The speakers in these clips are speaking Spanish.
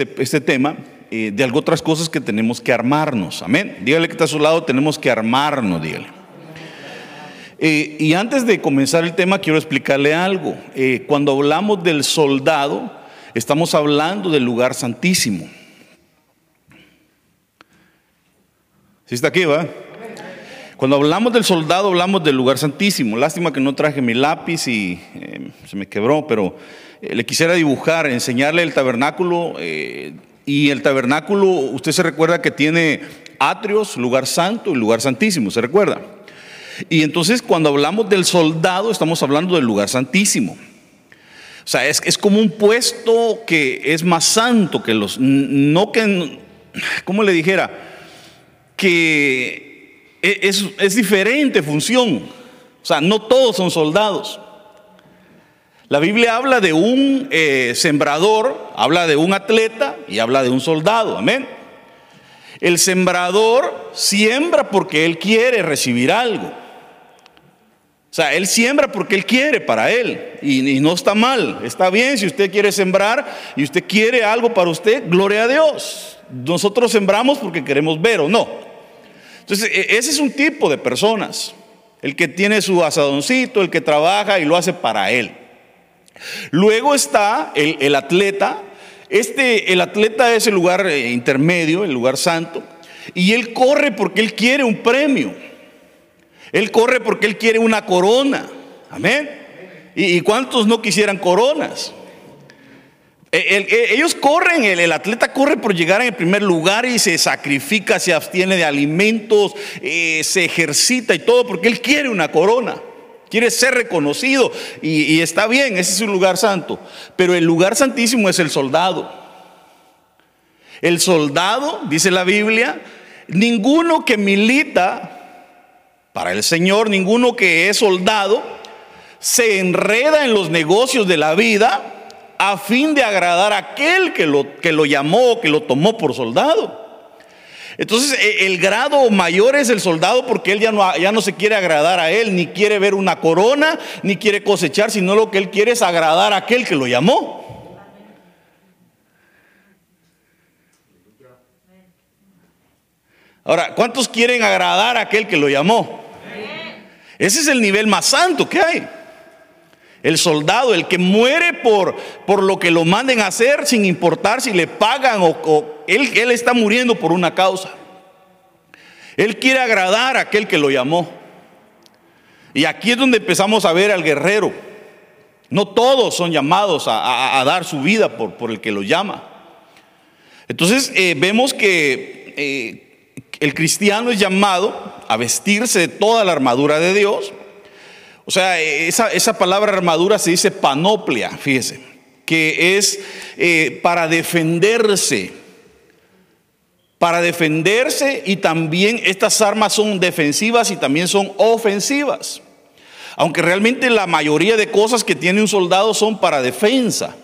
este, este tema eh, de algo otras cosas que tenemos que armarnos. Amén. Dígale que está a su lado, tenemos que armarnos, dígale. Eh, y antes de comenzar el tema, quiero explicarle algo. Eh, cuando hablamos del soldado, estamos hablando del lugar santísimo. ¿Sí está aquí, va? Cuando hablamos del soldado, hablamos del lugar santísimo. Lástima que no traje mi lápiz y se me quebró, pero le quisiera dibujar, enseñarle el tabernáculo y el tabernáculo, usted se recuerda que tiene atrios, lugar santo y lugar santísimo, ¿se recuerda? Y entonces cuando hablamos del soldado, estamos hablando del lugar santísimo. O sea, es, es como un puesto que es más santo que los, no que, ¿cómo le dijera? Que e, es, es diferente función. O sea, no todos son soldados. La Biblia habla de un eh, sembrador, habla de un atleta y habla de un soldado. Amén. El sembrador siembra porque él quiere recibir algo. O sea, él siembra porque él quiere para él. Y, y, no está mal. Está bien si usted quiere sembrar y usted quiere algo para usted, gloria a Dios. Nosotros sembramos porque queremos ver o no. Entonces, e, ese es un tipo de personas. El que tiene su asadoncito, el que trabaja y lo hace para él. Luego está el, atleta. Este, el atleta es el lugar eh, intermedio, el lugar santo. Y él corre porque él quiere un premio. Él corre porque él quiere una corona. Amén. ¿Y, cuántos no quisieran coronas? ellos corren, el, atleta corre por llegar en el primer lugar y se sacrifica, se abstiene de alimentos, eh, se ejercita y todo porque él quiere una corona. Quiere ser reconocido y, está bien, ese es un lugar santo. Pero el lugar santísimo es el soldado. El soldado, dice la Biblia, ninguno que milita para el Señor, ninguno que es soldado, se enreda en los negocios de la vida a fin de agradar a aquel que lo, que lo llamó, que lo tomó por soldado. Entonces e, el grado mayor es el soldado porque él ya no, ya no se quiere agradar a él, ni quiere ver una corona, ni quiere cosechar, sino lo que él quiere es agradar a aquel que lo llamó. Ahora, ¿cuántos quieren agradar a aquel que lo llamó? Ese es el nivel más santo que hay. El soldado, el que muere por, por lo que lo manden a hacer sin importar si le pagan o, él, él está muriendo por una causa. Él quiere agradar a aquel que lo llamó. Y aquí es donde empezamos a ver al guerrero. No todos son llamados a, dar su vida por, por, el que lo llama. Entonces eh, vemos que eh, el cristiano es llamado a vestirse de toda la armadura de Dios o sea, esa, palabra armadura se dice panoplia, fíjese, que es eh, para defenderse. Para defenderse y también estas armas son defensivas y también son ofensivas. Aunque realmente la mayoría de cosas que tiene un soldado son para defensa.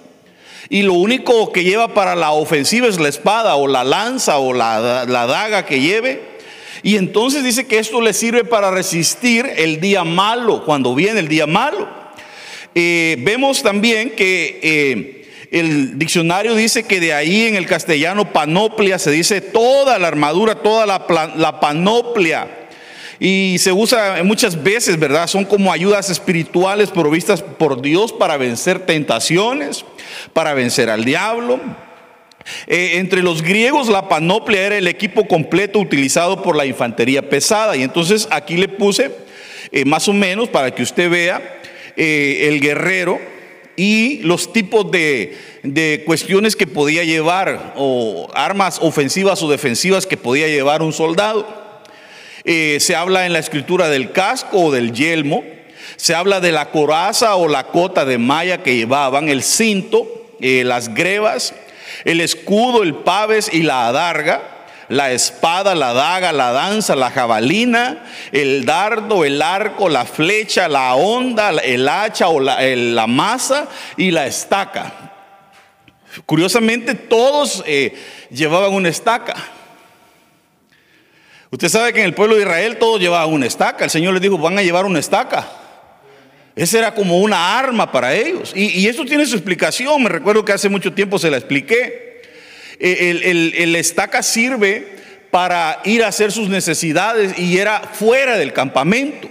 Y lo único que lleva para la ofensiva es la espada o la lanza o la, la daga que lleve. Y entonces dice que esto le sirve para resistir el día malo, cuando viene el día malo. Eh, vemos también que eh, el diccionario dice que de ahí en el castellano panoplia se dice toda la armadura, toda la, la panoplia. Y se usa muchas veces, ¿verdad? Son como ayudas espirituales provistas por Dios para vencer tentaciones, para vencer al diablo, eh, entre los griegos la panoplia era el equipo completo utilizado por la infantería pesada. Y entonces aquí le puse eh, más o menos para que usted vea eh, el guerrero y los tipos de, de, cuestiones que podía llevar o armas ofensivas o defensivas que podía llevar un soldado. se habla en la escritura del casco o del yelmo. Se habla de la coraza o la cota de malla que llevaban, el cinto, las grebas, el escudo, el paves y la adarga, la espada, la daga, la danza, la jabalina, el dardo, el arco, la flecha, la onda, el hacha o la, la masa y la estaca. Curiosamente todos eh, llevaban una estaca. Usted sabe que en el pueblo de Israel todos llevaban una estaca. El Señor les dijo, van a llevar una estaca. Esa era como una arma para ellos. Y, y, esto tiene su explicación. Me recuerdo que hace mucho tiempo se la expliqué. el, el estaca sirve para ir a hacer sus necesidades y era fuera del campamento.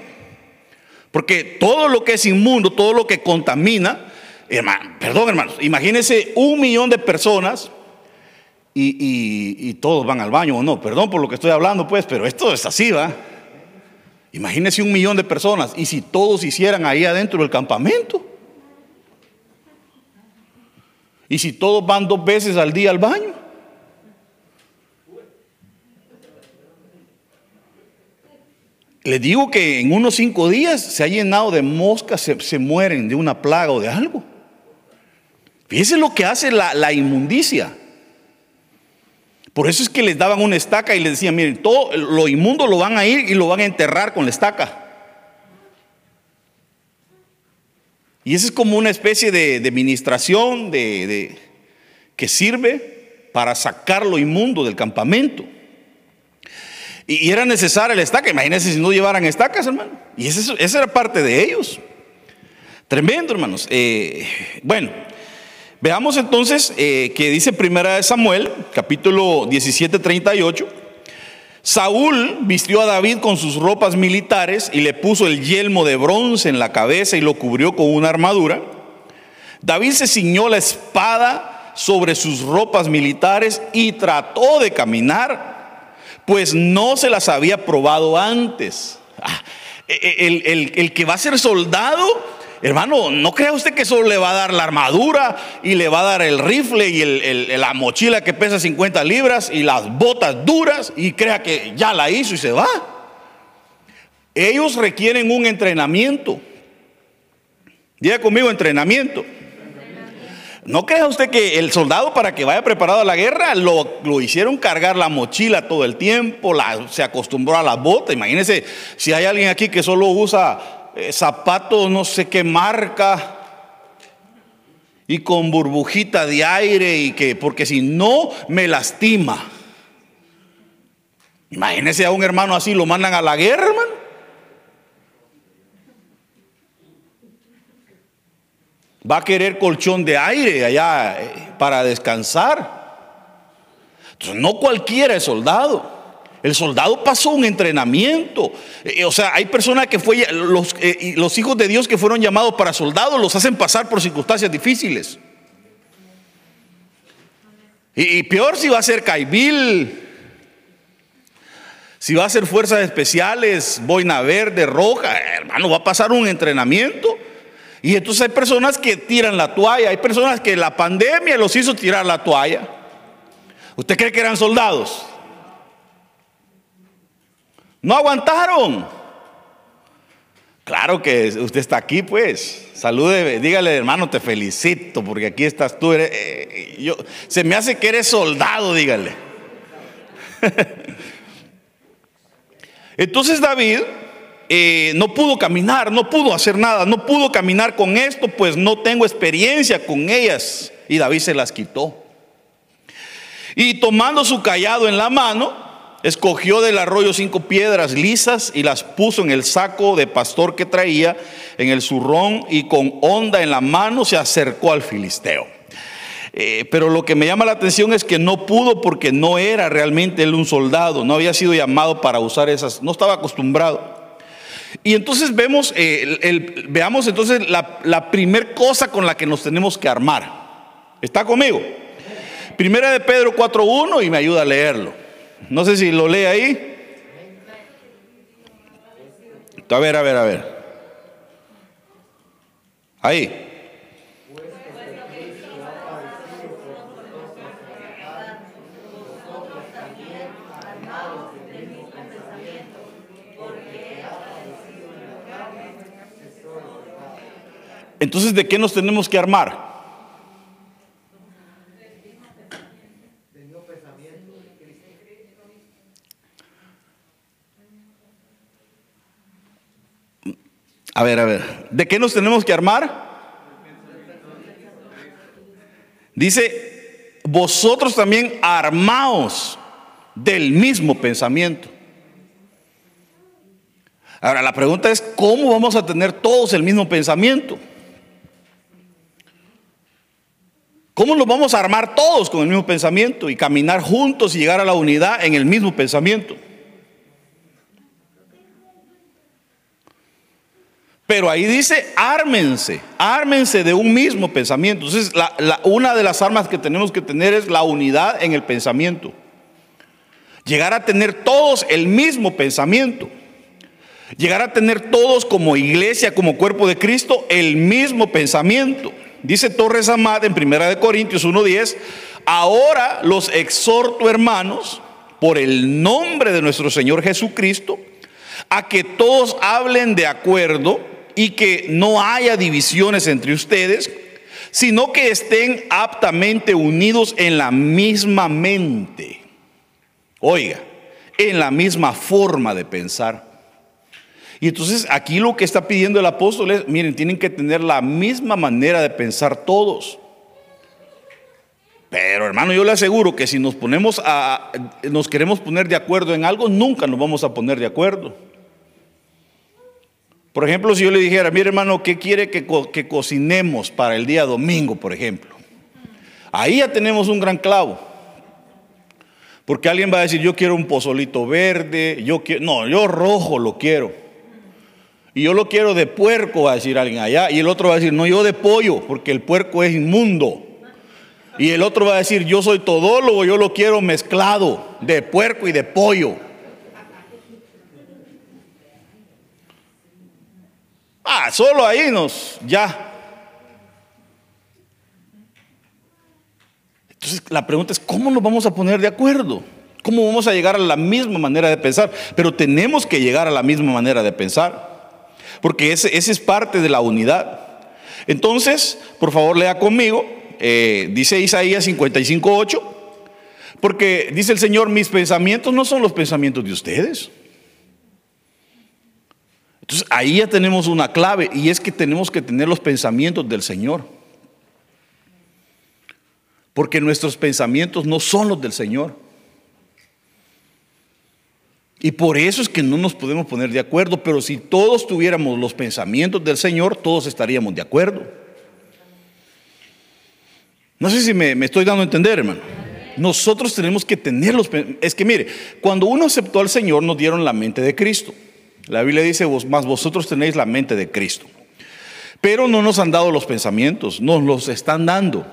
Porque todo lo que es inmundo, todo lo que contamina, hermano, perdón hermanos, imagínense un millón de personas y, todos van al baño o no, perdón por lo que estoy hablando pues, pero esto es así, ¿va? Imagínense un millón de personas y si todos hicieran ahí adentro del campamento. Y si todos van dos veces al día al baño. Les digo que en unos cinco días se ha llenado de moscas, se, mueren de una plaga o de algo. Fíjense lo que hace la, la, inmundicia. Por eso es que les daban una estaca y les decían, miren, todo lo inmundo lo van a ir y lo van a enterrar con la estaca. Y esa es como una especie de, de ministración de, que sirve para sacar lo inmundo del campamento. Y, era necesaria la estaca. Imagínense si no llevaran estacas, hermano. Y esa, era parte de ellos. Tremendo, hermanos. Eh, bueno, veamos entonces eh, que dice Primera de Samuel, capítulo 17, 38. Saúl vistió a David con sus ropas militares y le puso el yelmo de bronce en la cabeza y lo cubrió con una armadura. David se ciñó la espada sobre sus ropas militares y trató de caminar pues no se las había probado antes. Ah, e, e, el, que va a ser soldado, hermano, no crea usted que solo le va a dar la armadura y le va a dar el rifle y la mochila que pesa 50 libras y las botas duras y crea que ya la hizo y se va. Ellos requieren un entrenamiento. Diga conmigo entrenamiento. No crea usted que el soldado para que vaya preparado a la guerra lo, hicieron cargar la mochila todo el tiempo, se acostumbró a la bota. Imagínense si hay alguien aquí que solo usa eh, zapatos no sé qué marca y con burbujita de aire y que porque si no me lastima. Imagínense a un hermano así lo mandan a la guerra, hermano. Va a querer colchón de aire allá eh, para descansar. Entonces, no cualquiera es soldado. El soldado pasó un entrenamiento. Eh, o sea, hay personas que fue, los, eh, los hijos de Dios que fueron llamados para soldados los hacen pasar por circunstancias difíciles. Y, peor si va a ser Caibil, si va a ser fuerzas especiales, boina verde, roja, hermano, va a pasar un entrenamiento. Y entonces hay personas que tiran la toalla, hay personas que la pandemia los hizo tirar la toalla. ¿Usted cree que eran soldados? No aguantaron. Claro que usted está aquí, pues. Salude, dígale, hermano, te felicito, porque aquí estás tú. Eh, yo, se me hace que eres soldado, dígale. Entonces David eh, no pudo caminar, no pudo hacer nada, no pudo caminar con esto, pues no tengo experiencia con ellas. Y David se las quitó. Y tomando su callado en la mano, escogió del arroyo cinco piedras lisas y las puso en el saco de pastor que traía, en el zurrón, y con onda en la mano se acercó al filisteo. Eh, pero lo que me llama la atención es que no pudo porque no era realmente él un soldado, no había sido llamado para usar esas, no estaba acostumbrado. Y entonces vemos, eh, veamos entonces la, la primer cosa con la que nos tenemos que armar. ¿Está conmigo? Primera de Pedro 4.1 y me ayuda a leerlo. No sé si lo lee ahí. A ver, a ver, a ver. Ahí. Entonces, ¿de qué nos tenemos que armar? A ver, a ver, ¿de qué nos tenemos que armar? Dice, vosotros también armaos del mismo pensamiento. Ahora, la pregunta es, ¿cómo vamos a tener todos el mismo pensamiento? ¿Cómo nos vamos a armar todos con el mismo pensamiento y caminar juntos y llegar a la unidad en el mismo pensamiento? Pero ahí dice, ármense, ármense de un mismo pensamiento. Entonces, una de las armas que tenemos que tener es la unidad en el pensamiento. Llegar a tener todos el mismo pensamiento. Llegar a tener todos como iglesia, como cuerpo de Cristo, el mismo pensamiento. Dice Torres Amad en 1 Corintios 1.10, ahora los exhorto hermanos, por el nombre de nuestro Señor Jesucristo, a que todos hablen de acuerdo y que no haya divisiones entre ustedes, sino que estén aptamente unidos en la misma mente. Oiga, en la misma forma de pensar. Y entonces aquí lo que está pidiendo el apóstol es, miren, tienen que tener la misma manera de pensar todos. Pero hermano, yo le aseguro que si nos ponemos a, nos queremos poner de acuerdo en algo, nunca nos vamos a poner de acuerdo. Por ejemplo, si yo le dijera, mire hermano, ¿qué quiere que, que cocinemos para el día domingo, por ejemplo? Ahí ya tenemos un gran clavo. Porque alguien va a decir, yo quiero un pozolito verde, yo quiero, no, yo rojo lo quiero. Y yo lo quiero de puerco, va a decir alguien allá. Y el otro va a decir, no, yo de pollo, porque el puerco es inmundo. Y el otro va a decir, yo soy todólogo, yo lo quiero mezclado, de puerco y de pollo. Ah, solo ahí nos, ya. Entonces la pregunta es, ¿cómo nos vamos a poner de acuerdo? ¿Cómo vamos a llegar a la misma manera de pensar? Pero tenemos que llegar a la misma manera de pensar porque ese, es parte de la unidad. Entonces, por favor, lea conmigo, eh, dice Isaías 55.8, porque dice el Señor, mis pensamientos no son los pensamientos de ustedes. Entonces, ahí ya tenemos una clave y es que tenemos que tener los pensamientos del Señor. Porque nuestros pensamientos no son los del Señor. Y por eso es que no nos podemos poner de acuerdo, pero si todos tuviéramos los pensamientos del Señor, todos estaríamos de acuerdo. No sé si me, estoy dando a entender, hermano. Nosotros tenemos que tener los Es que mire, cuando uno aceptó al Señor, nos dieron la mente de Cristo. La Biblia dice, más vosotros tenéis la mente de Cristo. Pero no nos han dado los pensamientos, nos los están dando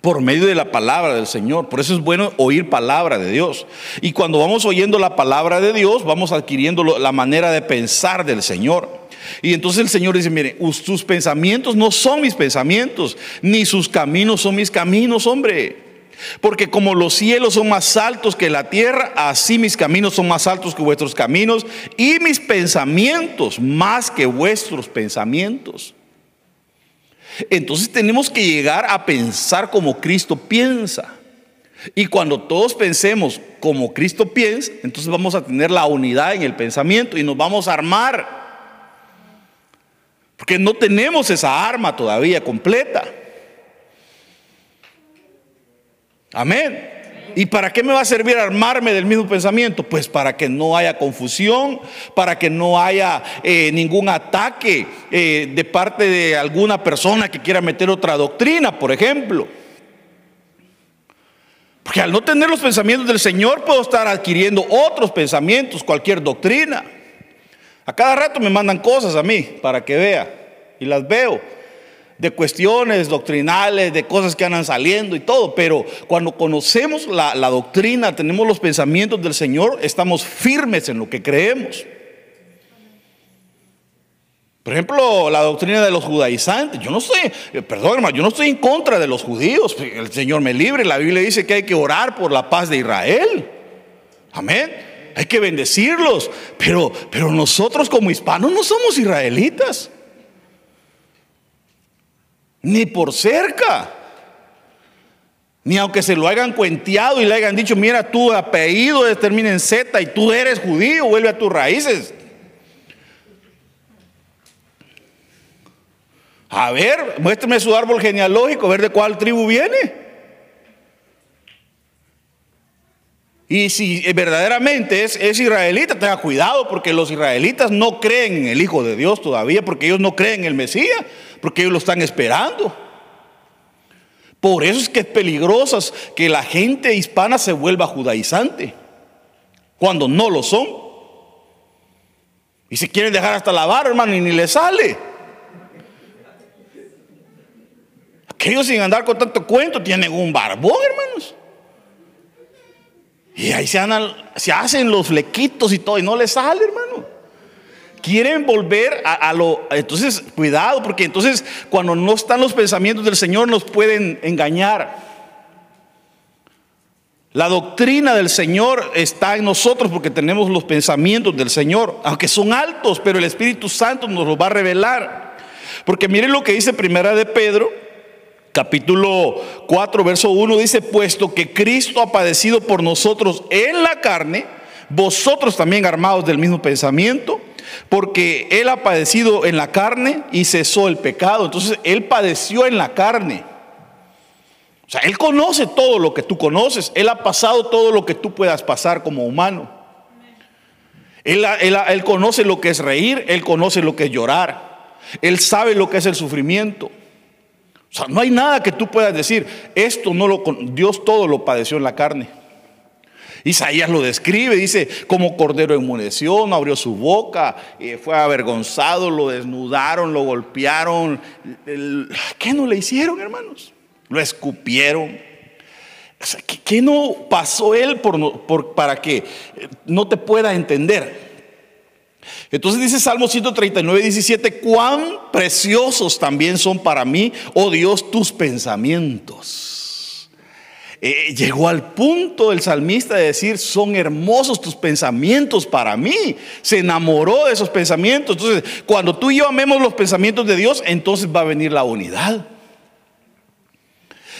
por medio de la palabra del Señor. Por eso es bueno oír palabra de Dios. Y cuando vamos oyendo la palabra de Dios, vamos adquiriendo la manera de pensar del Señor. Y entonces el Señor dice, mire, sus pensamientos no son mis pensamientos, ni sus caminos son mis caminos, hombre. Porque como los cielos son más altos que la tierra, así mis caminos son más altos que vuestros caminos y mis pensamientos más que vuestros pensamientos. Entonces tenemos que llegar a pensar como Cristo piensa. Y cuando todos pensemos como Cristo piensa, entonces vamos a tener la unidad en el pensamiento y nos vamos a armar. Porque no tenemos esa arma todavía completa. Amén. ¿Y para qué me va a servir armarme del mismo pensamiento? Pues para que no haya confusión, para que no haya eh, ningún ataque eh, de parte de alguna persona que quiera meter otra doctrina, por ejemplo. Porque al no tener los pensamientos del Señor puedo estar adquiriendo otros pensamientos, cualquier doctrina. A cada rato me mandan cosas a mí para que vea y las veo de cuestiones doctrinales, de cosas que andan saliendo y todo, pero cuando conocemos la, doctrina, tenemos los pensamientos del Señor, estamos firmes en lo que creemos. Por ejemplo, la doctrina de los judaizantes. Yo no estoy, eh, perdón hermano, yo no estoy en contra de los judíos. El Señor me libre. La Biblia dice que hay que orar por la paz de Israel. Amén. Hay que bendecirlos. Pero, pero nosotros como hispanos no somos israelitas ni por cerca. Ni aunque se lo hayan cuenteado y le hayan dicho, mira, tu apellido termina en Z y tú eres judío, vuelve a tus raíces. A ver, muéstrame su árbol genealógico, a ver de cuál tribu viene. Y si verdaderamente es, es, israelita, tenga cuidado porque los israelitas no creen en el Hijo de Dios todavía, porque ellos no creen en el Mesías porque ellos lo están esperando. Por eso es que es peligroso que la gente hispana se vuelva judaizante, cuando no lo son. Y se quieren dejar hasta la barba, hermano, y ni le sale. Aquellos sin andar con tanto cuento tienen un barbón, hermanos. Y ahí se, se hacen los flequitos y todo, y no les sale, hermano. Quieren volver a, lo... Entonces, cuidado, porque entonces cuando no están los pensamientos del Señor nos pueden engañar. La doctrina del Señor está en nosotros porque tenemos los pensamientos del Señor, aunque son altos, pero el Espíritu Santo nos los va a revelar. Porque miren lo que dice Primera de Pedro, capítulo 4, verso 1, dice, puesto que Cristo ha padecido por nosotros en la carne, vosotros también armados del mismo pensamiento, porque Él ha padecido en la carne y cesó el pecado. Entonces, Él padeció en la carne. O sea, Él conoce todo lo que tú conoces. Él ha pasado todo lo que tú puedas pasar como humano. Él, él, conoce lo que es reír, Él conoce lo que es llorar. Él sabe lo que es el sufrimiento. O sea, no hay nada que tú puedas decir, esto no lo, Dios todo lo padeció en la carne. Isaías lo describe, dice, como cordero enmudeció, no abrió su boca, eh, fue avergonzado, lo desnudaron, lo golpearon. ¿Qué no le hicieron, hermanos? Lo escupieron. ¿qué, no pasó él por, para que no te pueda entender? Entonces dice Salmo 139, 17, cuán preciosos también son para mí, oh Dios, tus pensamientos. Eh, llegó al punto el salmista de decir, son hermosos tus pensamientos para mí. Se enamoró de esos pensamientos. Entonces, cuando tú y yo amemos los pensamientos de Dios, entonces va a venir la unidad.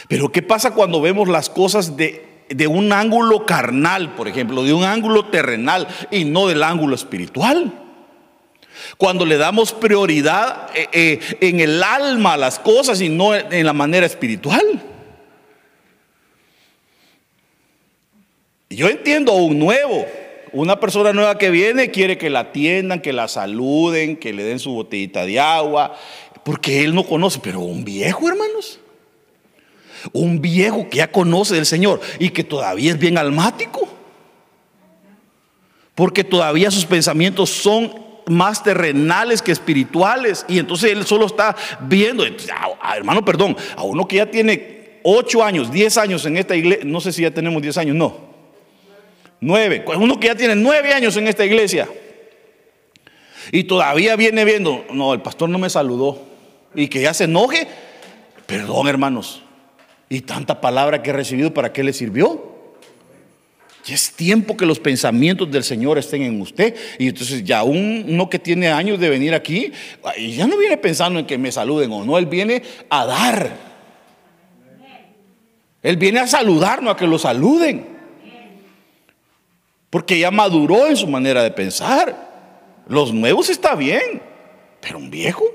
Pero ¿qué pasa cuando vemos las cosas de, un ángulo carnal, por ejemplo, de un ángulo terrenal y no del ángulo espiritual? Cuando le damos prioridad eh, eh, en el alma a las cosas y no en la manera espiritual. Yo entiendo un nuevo, una persona nueva que viene quiere que la atiendan, que la saluden, que le den su botellita de agua, porque él no conoce, pero un viejo, hermanos. Un viejo que ya conoce del Señor y que todavía es bien almático. Porque todavía sus pensamientos son más terrenales que espirituales. Y entonces él solo está viendo, ah, hermano, perdón, a uno que ya tiene 8 años, 10 años en esta iglesia, no sé si ya tenemos 10 años, no. Nueve. Uno que ya tiene nueve años en esta iglesia. Y todavía viene viendo, no, el pastor no me saludó. Y que ya se enoje. Perdón, hermanos. Y tanta palabra que he recibido, ¿para qué le sirvió? Ya es tiempo que los pensamientos del Señor estén en usted. Y entonces ya uno que tiene años de venir aquí, y ya no viene pensando en que me saluden o no, él viene a dar. Él viene a saludarnos, a que lo saluden. Porque ya maduró en su manera de pensar. Los nuevos está bien, pero un viejo.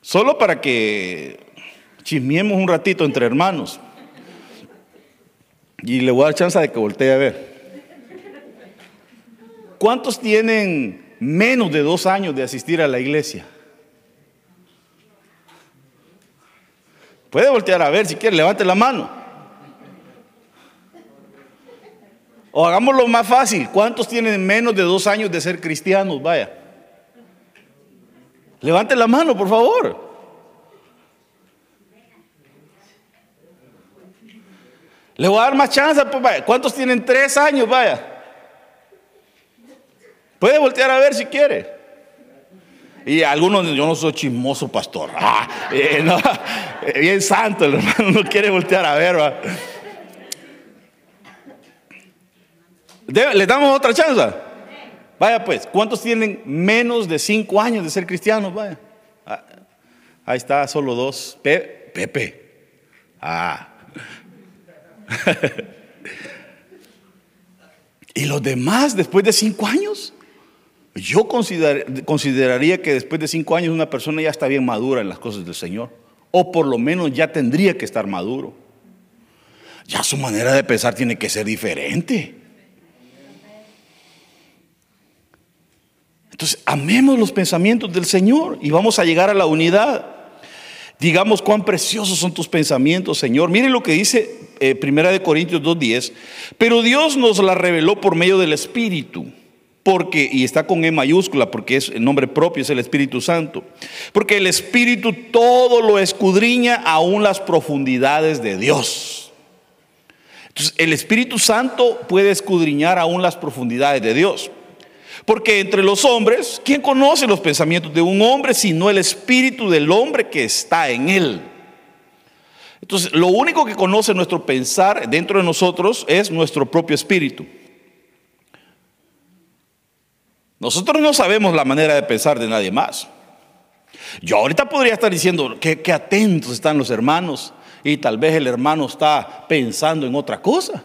Solo para que chismiemos un ratito entre hermanos. Y le voy a dar chance de que voltee a ver. ¿Cuántos tienen menos de dos años de asistir a la iglesia? Puede voltear a ver si quiere, levante la mano. O hagámoslo más fácil. ¿Cuántos tienen menos de dos años de ser cristianos? Vaya. Levante la mano, por favor. Le voy a dar más chance. Pues. ¿Cuántos tienen tres años? Vaya. Puede voltear a ver si quiere. Y algunos, yo no soy chismoso, pastor. Ah, eh, eh, bien santo, el hermano no quiere voltear a ver. ¿va? ¿Le damos otra chance? Vaya pues, ¿cuántos tienen menos de cinco años de ser cristianos? Vaya. Ah, ahí está, solo dos. Pepe. Ah. ¿Y los demás después de cinco años? Yo consideraría que después de cinco años una persona ya está bien madura en las cosas del Señor. O por lo menos ya tendría que estar maduro. Ya su manera de pensar tiene que ser diferente. Entonces, amemos los pensamientos del Señor y vamos a llegar a la unidad. Digamos cuán preciosos son tus pensamientos, Señor. Miren lo que dice eh, Primera de Corintios 2.10. Pero Dios nos la reveló por medio del Espíritu. Porque, y está con E mayúscula, porque es el nombre propio, es el Espíritu Santo. Porque el Espíritu todo lo escudriña aún las profundidades de Dios. Entonces, el Espíritu Santo puede escudriñar aún las profundidades de Dios. Porque entre los hombres, ¿quién conoce los pensamientos de un hombre sino el espíritu del hombre que está en él? Entonces, lo único que conoce nuestro pensar dentro de nosotros es nuestro propio espíritu. Nosotros no sabemos la manera de pensar de nadie más. Yo ahorita podría estar diciendo que, que atentos están los hermanos y tal vez el hermano está pensando en otra cosa.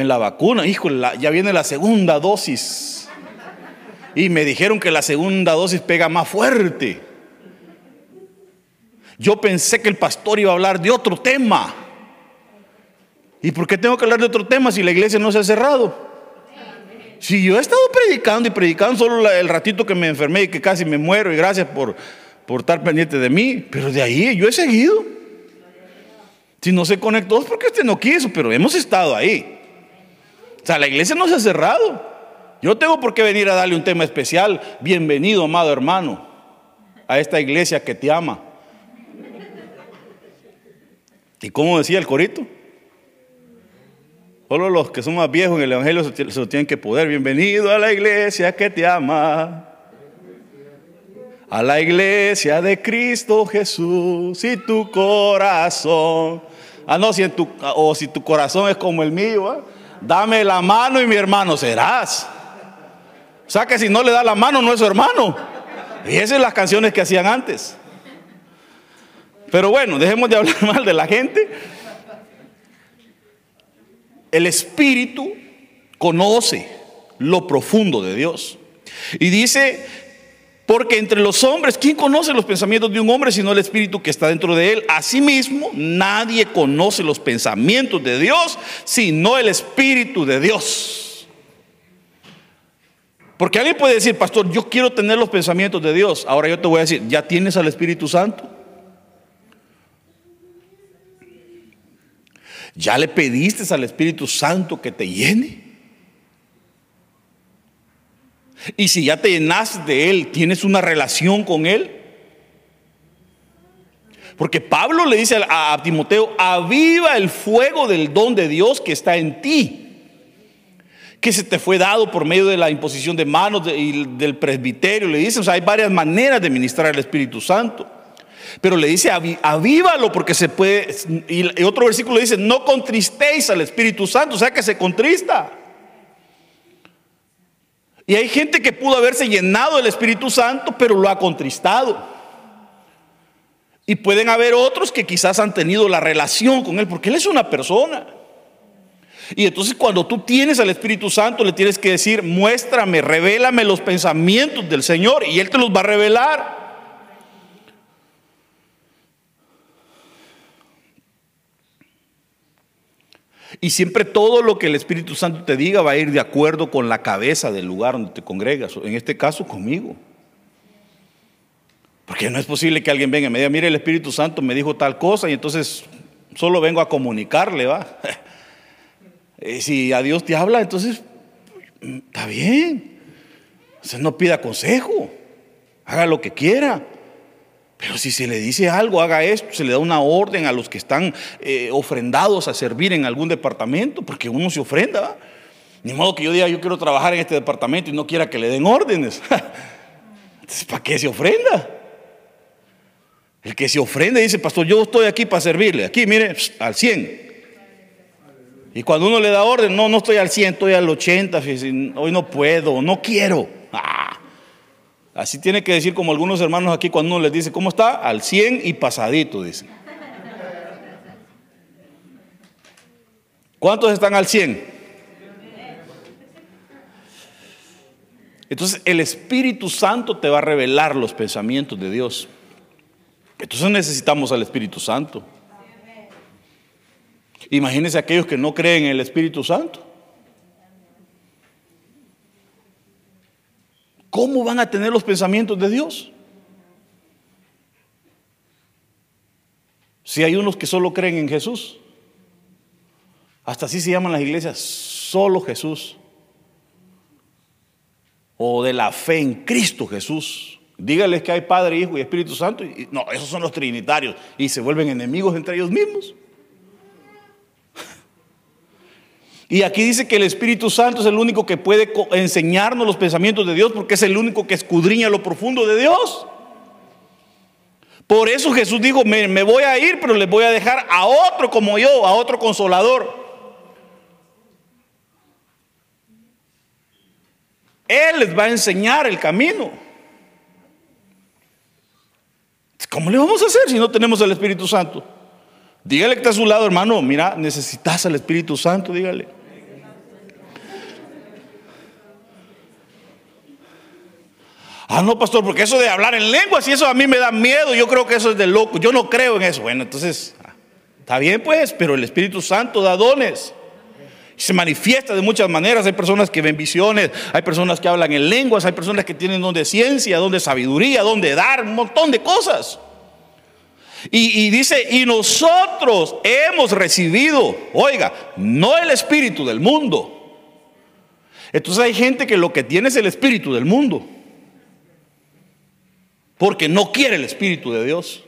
En la vacuna. Hijo, ya viene la segunda dosis. Y me dijeron que la segunda dosis pega más fuerte. Yo pensé que el pastor iba a hablar de otro tema. ¿Y por qué tengo que hablar de otro tema si la iglesia no se ha cerrado? Si yo he estado predicando y predicando solo el ratito que me enfermé y que casi me muero y gracias por, por estar pendiente de mí, pero de ahí yo he seguido. Si no se conectó es porque usted no quiso, pero hemos estado ahí. O sea, la iglesia no se ha cerrado. Yo tengo por qué venir a darle un tema especial. Bienvenido, amado hermano, a esta iglesia que te ama. ¿Y cómo decía el corito? Solo los que son más viejos en el Evangelio se tienen que poder. Bienvenido a la iglesia que te ama. A la iglesia de Cristo Jesús y tu corazón. Ah, no, si tu, o si tu corazón es como el mío. ¿eh? Dame la mano y mi hermano serás. O sea que si no le da la mano no es su hermano. Y esas son las canciones que hacían antes. Pero bueno, dejemos de hablar mal de la gente. El Espíritu conoce lo profundo de Dios. Y dice porque entre los hombres, ¿quién conoce los pensamientos de un hombre sino el espíritu que está dentro de él? Asimismo, nadie conoce los pensamientos de Dios sino el espíritu de Dios. Porque alguien puede decir, pastor, yo quiero tener los pensamientos de Dios. Ahora yo te voy a decir, ¿ya tienes al Espíritu Santo? ¿Ya le pediste al Espíritu Santo que te llene? Y si ya te llenas de Él, tienes una relación con Él. Porque Pablo le dice a, Timoteo, aviva el fuego del don de Dios que está en ti, que se te fue dado por medio de la imposición de manos y del presbiterio. Le dice, o sea, hay varias maneras de ministrar al Espíritu Santo. Pero le dice, avívalo porque se puede. Y otro versículo dice, no contristéis al Espíritu Santo, o sea que se contrista. Y hay gente que pudo haberse llenado del Espíritu Santo, pero lo ha contristado. Y pueden haber otros que quizás han tenido la relación con Él, porque Él es una persona. Y entonces cuando tú tienes al Espíritu Santo, le tienes que decir, muéstrame, revélame los pensamientos del Señor, y Él te los va a revelar. Y siempre todo lo que el Espíritu Santo te diga va a ir de acuerdo con la cabeza del lugar donde te congregas, en este caso conmigo. Porque no es posible que alguien venga y me diga, mire, el Espíritu Santo me dijo tal cosa y entonces solo vengo a comunicarle, ¿va? Si a Dios te habla, entonces está bien. Usted no pida consejo, haga lo que quiera. Pero si se le dice algo, haga esto, se le da una orden a los que están eh, ofrendados a servir en algún departamento, porque uno se ofrenda. Ni modo que yo diga, yo quiero trabajar en este departamento y no quiera que le den órdenes. Entonces, ¿para qué se ofrenda? El que se ofrenda dice, pastor, yo estoy aquí para servirle. Aquí, mire, al 100. Y cuando uno le da orden, no, no estoy al 100, estoy al 80. Hoy no puedo, no quiero. Ah. Así tiene que decir como algunos hermanos aquí cuando uno les dice, ¿cómo está? Al 100 y pasadito, dice. ¿Cuántos están al 100? Entonces el Espíritu Santo te va a revelar los pensamientos de Dios. Entonces necesitamos al Espíritu Santo. Imagínense aquellos que no creen en el Espíritu Santo. ¿cómo van a tener los pensamientos de Dios? Si hay unos que solo creen en Jesús, hasta así se llaman las iglesias, solo Jesús, o de la fe en Cristo Jesús. Dígales que hay Padre, Hijo y Espíritu Santo, y no, esos son los trinitarios, y se vuelven enemigos entre ellos mismos. Y aquí dice que el Espíritu Santo es el único que puede enseñarnos los pensamientos de Dios porque es el único que escudriña lo profundo de Dios. Por eso Jesús dijo, me, voy a ir, pero les voy a dejar a otro como yo, a otro consolador. Él les va a enseñar el camino. ¿Cómo le vamos a hacer si no tenemos el Espíritu Santo? Dígale que está a su lado, hermano, mira, necesitas al Espíritu Santo, dígale. Ah, no, pastor, porque eso de hablar en lenguas y eso a mí me da miedo. Yo creo que eso es de loco. Yo no creo en eso. Bueno, entonces, ah, está bien pues, pero el Espíritu Santo da dones. Se manifiesta de muchas maneras. Hay personas que ven visiones, hay personas que hablan en lenguas, hay personas que tienen don de ciencia, don de sabiduría, don de dar, un montón de cosas. Y, y, dice, y nosotros hemos recibido, oiga, no el espíritu del mundo. Entonces hay gente que lo que tiene es el espíritu del mundo porque no quiere el Espíritu de Dios.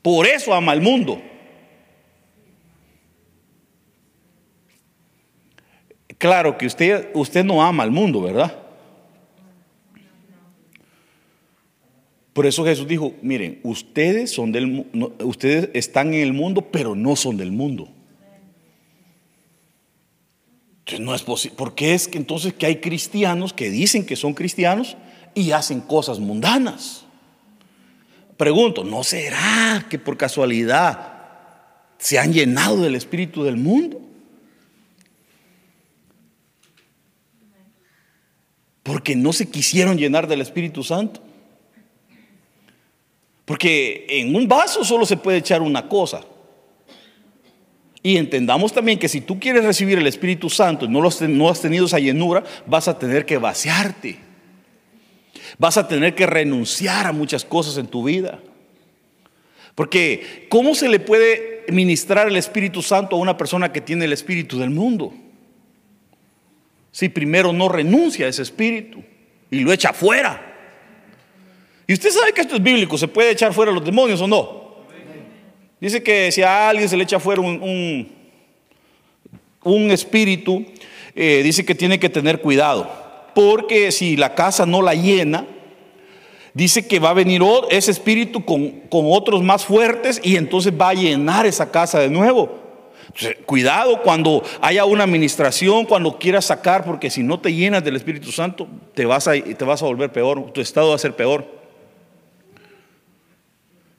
Por eso ama al mundo. Claro que usted, usted no ama al mundo, ¿verdad? Por eso Jesús dijo, miren, ustedes son del ustedes están en el mundo, pero no son del mundo. Entonces no es posible. Porque es que entonces que hay cristianos que dicen que son cristianos, y hacen cosas mundanas. Pregunto, ¿no será que por casualidad se han llenado del espíritu del mundo? Porque no se quisieron llenar del Espíritu Santo. Porque en un vaso solo se puede echar una cosa. Y entendamos también que si tú quieres recibir el Espíritu Santo y no, has tenido esa llenura, vas a tener que vaciarte. Vas a tener que renunciar a muchas cosas en tu vida. Porque ¿cómo se le puede ministrar el Espíritu Santo a una persona que tiene el Espíritu del mundo? Si primero no renuncia a ese Espíritu y lo echa fuera. Y usted sabe que esto es bíblico, ¿se puede echar fuera los demonios o no? Dice que si a alguien se le echa fuera un, un, espíritu, eh, dice que tiene que tener cuidado porque si la casa no la llena, dice que va a venir ese espíritu con, otros más fuertes y entonces va a llenar esa casa de nuevo. cuidado cuando haya una administración, cuando quieras sacar, porque si no te llenas del Espíritu Santo, te vas a, te vas a volver peor, tu estado va a ser peor.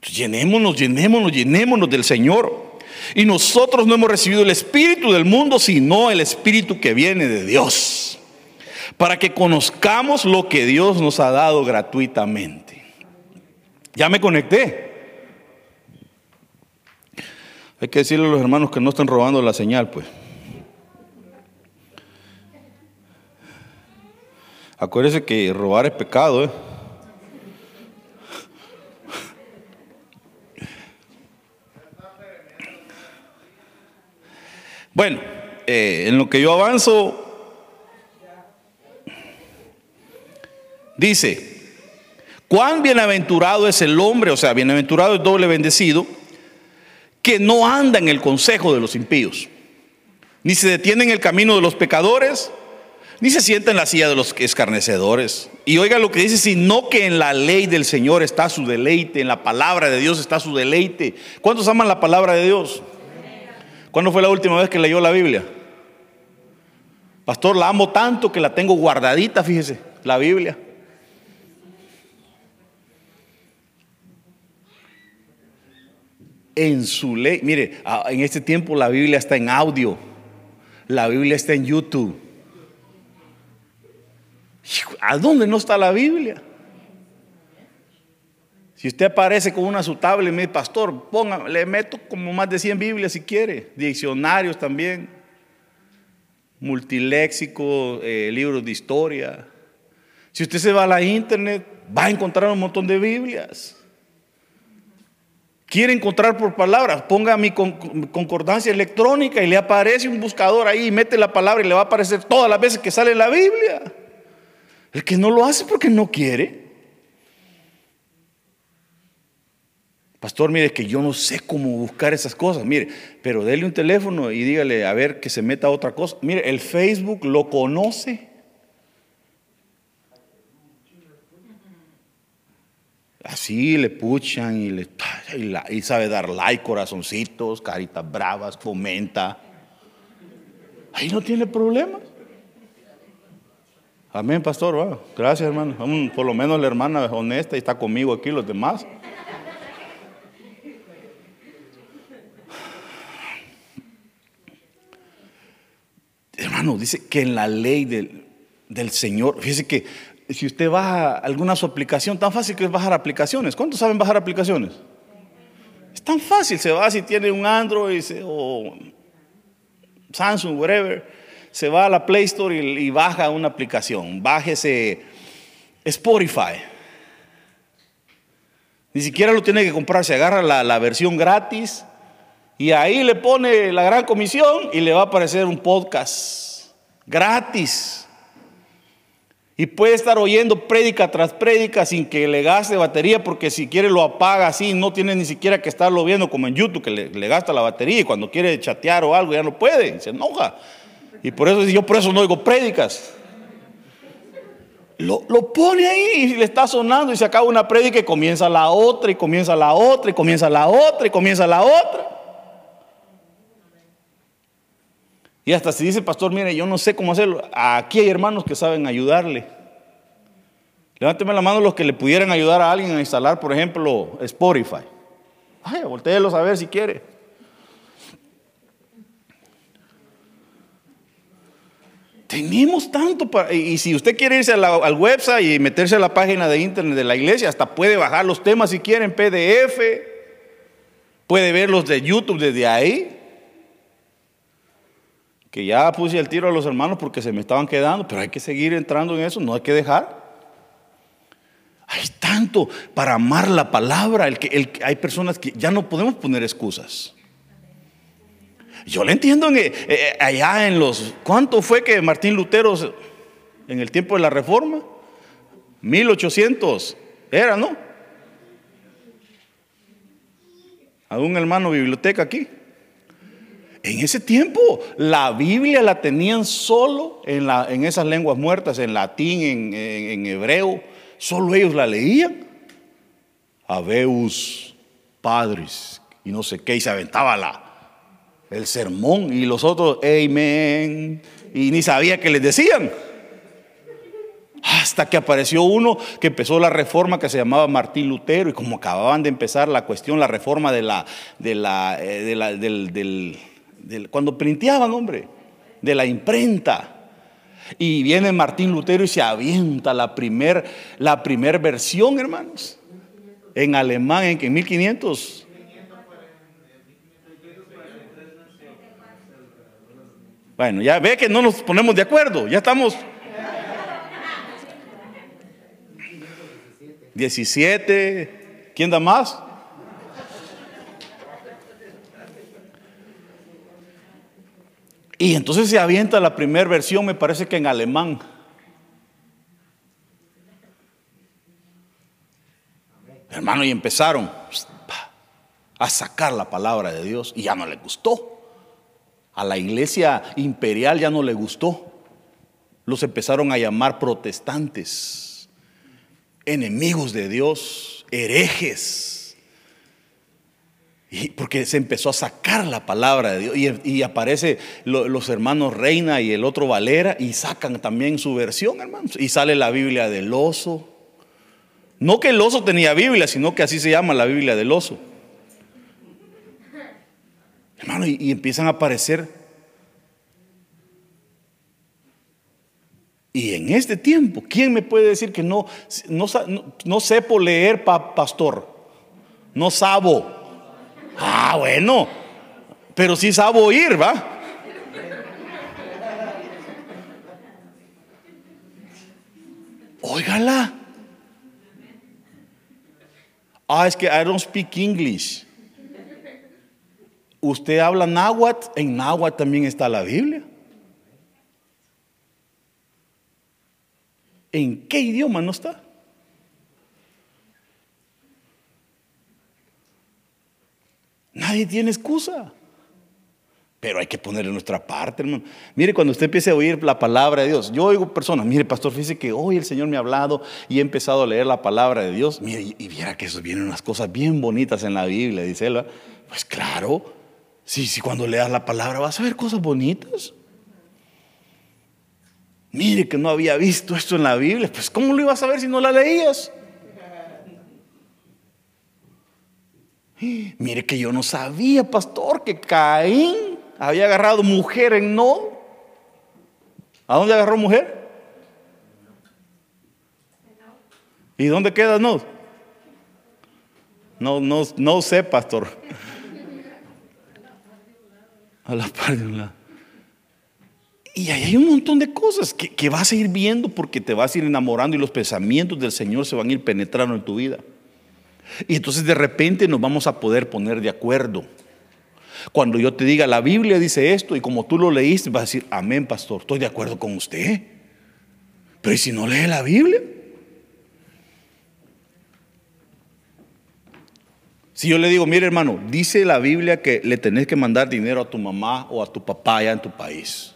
llenémonos, llenémonos, llenémonos del Señor. Y nosotros no hemos recibido el Espíritu del mundo, sino el Espíritu que viene de Dios para que conozcamos lo que Dios nos ha dado gratuitamente. Ya me conecté. Hay que decirle a los hermanos que no estén robando la señal, pues. Acuérdense que robar es pecado, ¿eh? Bueno, eh, en lo que yo avanzo, Dice, cuán bienaventurado es el hombre, o sea, bienaventurado es doble bendecido, que no anda en el consejo de los impíos, ni se detiene en el camino de los pecadores, ni se sienta en la silla de los escarnecedores. Y oiga lo que dice, sino que en la ley del Señor está su deleite, en la palabra de Dios está su deleite. ¿Cuántos aman la palabra de Dios? ¿Cuándo fue la última vez que leyó la Biblia? Pastor, la amo tanto que la tengo guardadita, fíjese, la Biblia. En su ley. Mire, en este tiempo la Biblia está en audio, la Biblia está en YouTube. ¿A dónde no está la Biblia? Si usted aparece con una su tablet dice, pastor, ponga, le meto como más de 100 Biblias si quiere, diccionarios también, multiléxico, eh, libros de historia. Si usted se va a la internet, va a encontrar un montón de Biblias. Quiere encontrar por palabras, ponga mi concordancia electrónica y le aparece un buscador ahí, mete la palabra y le va a aparecer todas las veces que sale la Biblia. El que no lo hace porque no quiere. Pastor, mire que yo no sé cómo buscar esas cosas. Mire, pero déle un teléfono y dígale a ver que se meta otra cosa. Mire, el Facebook lo conoce. Así le puchan y, le, y, sabe dar like, corazoncitos, caritas bravas, fomenta. Ahí no tiene problemas. Amén, pastor. Gracias, hermano. Por lo menos la hermana es honesta y está conmigo aquí, los demás. Hermano, dice que en la ley del, del Señor, fíjese que si usted baja alguna su aplicación, tan fácil que es bajar aplicaciones. ¿Cuántos saben bajar aplicaciones? Es tan fácil, se va si tiene un Android o Samsung, whatever, se va a la Play Store y, baja una aplicación. Bájese Spotify. Ni siquiera lo tiene que comprar, se agarra la, la versión gratis y ahí le pone la gran comisión y le va a aparecer un podcast gratis. Y puede estar oyendo prédica tras prédica sin que le gaste batería, porque si quiere lo apaga así, no tiene ni siquiera que estarlo viendo como en YouTube, que le, gasta la batería y cuando quiere chatear o algo ya no puede, se enoja. Y por eso yo por eso no oigo prédicas. Lo, lo, pone ahí y le está sonando y se acaba una prédica y comienza la otra y comienza la otra y comienza la otra y comienza la otra. Y hasta si dice, pastor, mire, yo no sé cómo hacerlo. Aquí hay hermanos que saben ayudarle. Levánteme la mano los que le pudieran ayudar a alguien a instalar, por ejemplo, Spotify. Ay, volteelos a ver si quiere. Tenemos tanto para, y si usted quiere irse al website y meterse a la página de internet de la iglesia, hasta puede bajar los temas si quiere en PDF, puede verlos de YouTube desde ahí que ya puse el tiro a los hermanos porque se me estaban quedando, pero hay que seguir entrando en eso, no hay que dejar. Hay tanto para amar la palabra, el que, hay personas que ya no podemos poner excusas. Yo le entiendo en, eh, eh, allá en los, ¿cuánto fue que Martín Lutero en el tiempo de la reforma? 1800 era, ¿no? ¿A un hermano biblioteca aquí? En ese tiempo la Biblia la tenían solo en, la, en esas lenguas muertas, en latín, en, hebreo. Solo ellos la leían. Abeus, padres, y no sé qué, y se aventaba la, el sermón, y los otros, amén, y ni sabía qué les decían. Hasta que apareció uno que empezó la reforma que se llamaba Martín Lutero, y como acababan de empezar la cuestión, la reforma de la, de la, eh, del cuando printeaban, hombre, de la imprenta. Y viene Martín Lutero y se avienta la primer, la primer versión, hermanos, en alemán en, en 1500. Bueno, ya ve que no nos ponemos de acuerdo, ya estamos. 17, ¿quién da más? Y entonces se avienta la primera versión, me parece que en alemán. Hermano, y empezaron a sacar la palabra de Dios y ya no le gustó. A la iglesia imperial ya no le gustó. Los empezaron a llamar protestantes, enemigos de Dios, herejes. Y porque se empezó a sacar la palabra de Dios. Y, aparece los hermanos Reina y el otro Valera y sacan también su versión, hermanos. Y sale la Biblia del oso. No que el oso tenía Biblia, sino que así se llama la Biblia del oso. Hermano, y, empiezan a aparecer. Y en este tiempo, ¿quién me puede decir que no, no, sepo leer, pastor? No sabo. Ah, bueno, pero sí sabe oír, ¿va? Óigala. Ah, es que I don't speak English. Usted habla náhuatl, en náhuatl también está la Biblia. ¿En qué idioma no está? Nadie tiene excusa. Pero hay que ponerle nuestra parte, hermano. Mire, cuando usted empiece a oír la palabra de Dios, yo oigo personas, mire, pastor, fíjese que hoy el Señor me ha hablado y he empezado a leer la palabra de Dios. Mire, y viera que eso vienen unas cosas bien bonitas en la Biblia, dice él. Pues claro, sí, sí, cuando leas la palabra vas a ver cosas bonitas. Mire que no había visto esto en la Biblia, pues ¿cómo lo ibas a ver si no la leías? Mire que yo no sabía, pastor, que Caín había agarrado mujer en no. ¿A dónde agarró mujer? ¿Y dónde queda no? No, no, no sé, pastor. A la par de un lado. Y ahí hay un montón de cosas que, que, vas a ir viendo porque te vas a ir enamorando y los pensamientos del Señor se van a ir penetrando en tu vida. Y entonces de repente nos vamos a poder poner de acuerdo. Cuando yo te diga, la Biblia dice esto y como tú lo leíste, vas a decir, amén, pastor, estoy de acuerdo con usted. Pero ¿y si no lee la Biblia? Si yo le digo, mire hermano, dice la Biblia que le tenés que mandar dinero a tu mamá o a tu papá allá en tu país.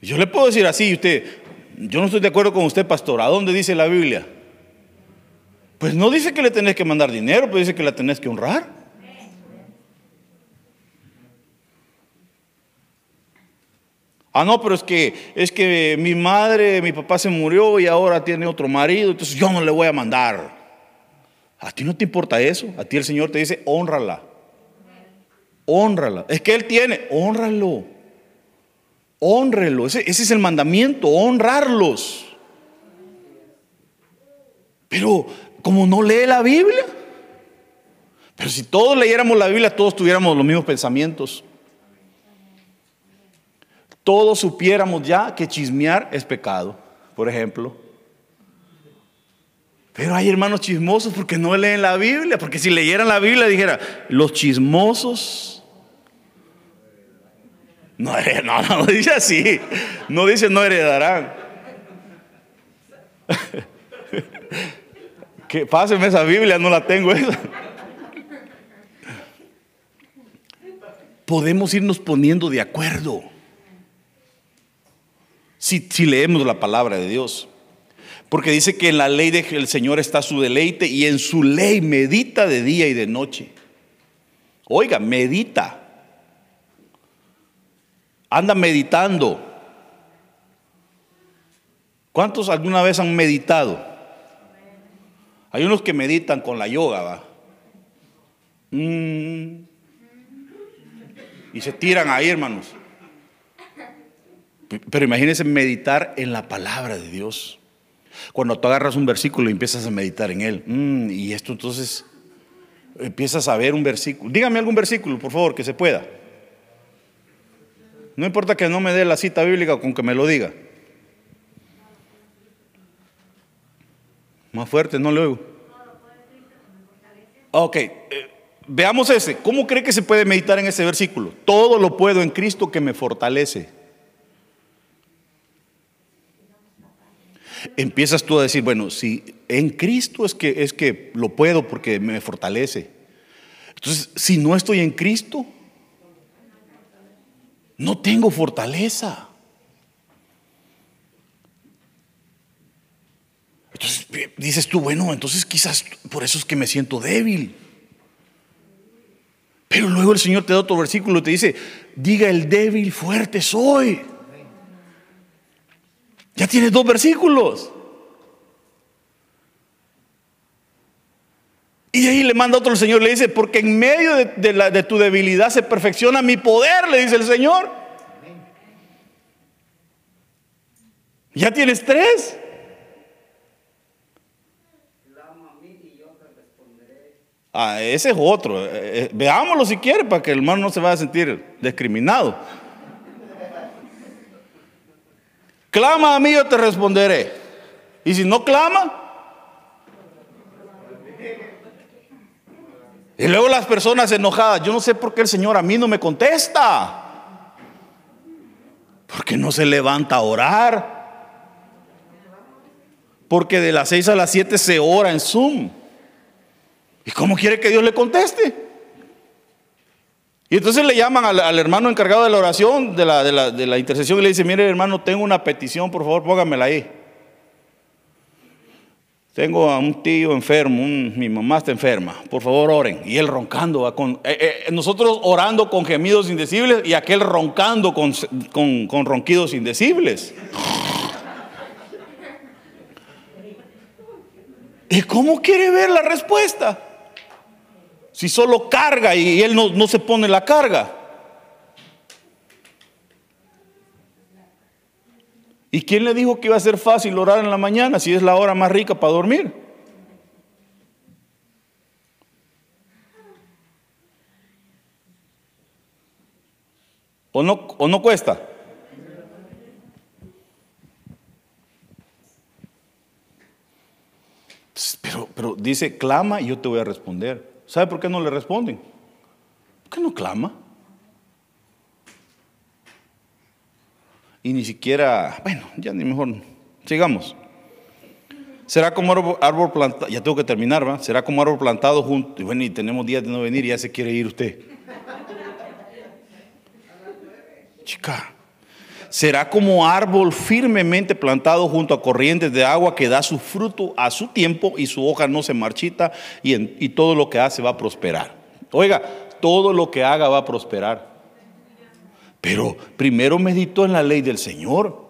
Yo le puedo decir así, usted, yo no estoy de acuerdo con usted, pastor, ¿a dónde dice la Biblia? Pues no dice que le tenés que mandar dinero, pero dice que la tenés que honrar. Ah, no, pero es que es que mi madre, mi papá se murió y ahora tiene otro marido, entonces yo no le voy a mandar. A ti no te importa eso. A ti el Señor te dice, honrala. Honrala. Es que Él tiene, honralo. Honrelo. Ese, ese es el mandamiento, honrarlos. Pero como no lee la Biblia, pero si todos leyéramos la Biblia, todos tuviéramos los mismos pensamientos todos supiéramos ya que chismear es pecado, por ejemplo. Pero hay hermanos chismosos porque no leen la Biblia, porque si leyeran la Biblia dijera, los chismosos no, no, no, dice así, no dice no heredarán. que pásenme esa Biblia, no la tengo. Podemos irnos poniendo de acuerdo si, leemos la palabra de Dios. Porque dice que en la ley del Señor está su deleite y en su ley medita de día y de noche. Oiga, medita. Anda meditando. ¿Cuántos alguna vez han meditado? Hay unos que meditan con la yoga, ¿va? Mm. Y se tiran ahí, hermanos. Pero imagínense meditar en la palabra de Dios. Cuando tú agarras un versículo y empiezas a meditar en él. Mm, y esto entonces empiezas a ver un versículo. Dígame algún versículo, por favor, que se pueda. No importa que no me dé la cita bíblica con que me lo diga. Más fuerte, no lo oigo. Ok, eh, veamos ese. ¿Cómo cree que se puede meditar en ese versículo? Todo lo puedo en Cristo que me fortalece. empiezas tú a decir, bueno, si en Cristo es que, es que lo puedo porque me fortalece. Entonces, si no estoy en Cristo, no tengo fortaleza. Entonces dices tú, bueno, entonces quizás por eso es que me siento débil. Pero luego el Señor te da otro versículo y te dice, diga el débil, fuerte soy. Ya tienes dos versículos. Y ahí le manda otro el Señor, le dice, porque en medio de, tu debilidad se perfecciona mi poder, le dice el Señor. Ya tienes tres. Ah, ese es otro. Eh, eh, veámoslo si quiere para que el hermano no se vaya a sentir discriminado. Clama a mí, yo te responderé. Y si no clama, Y luego las personas enojadas, yo no sé por qué el Señor a mí no me contesta. Porque no se levanta a orar. Porque de las 6 a las 7 se ora en Zoom. ¿Y cómo quiere que Dios le conteste? Y entonces le llaman al, hermano encargado de la oración, de la, de la intercesión, y le dice, mire hermano, tengo una petición, por favor, póngamela ahí. Tengo a un tío enfermo, mi mamá está enferma, por favor oren. Y él roncando, con, eh, eh, nosotros orando con gemidos indecibles y aquel roncando con, con ronquidos indecibles. ¿Y cómo quiere ver la respuesta? Si solo carga y él no, no se pone la carga. ¿Y quién le dijo que iba a ser fácil orar en la mañana si es la hora más rica para dormir? ¿O no, o no cuesta? Pero, pero dice, clama y yo te voy a responder. ¿Sabe por qué no le responden? ¿Por qué no clama? y ni siquiera, bueno, ya ni mejor, sigamos. Será como árbol, plantado, ya tengo que terminar, ¿va? Será como árbol plantado junto, y bueno, y tenemos días de no venir y ya se quiere ir usted. Chica, será como árbol firmemente plantado junto a corrientes de agua que da su fruto a su tiempo y su hoja no se marchita y, y todo lo que hace va a prosperar. Oiga, todo lo que haga va a prosperar. Pero primero meditó en la ley del Señor.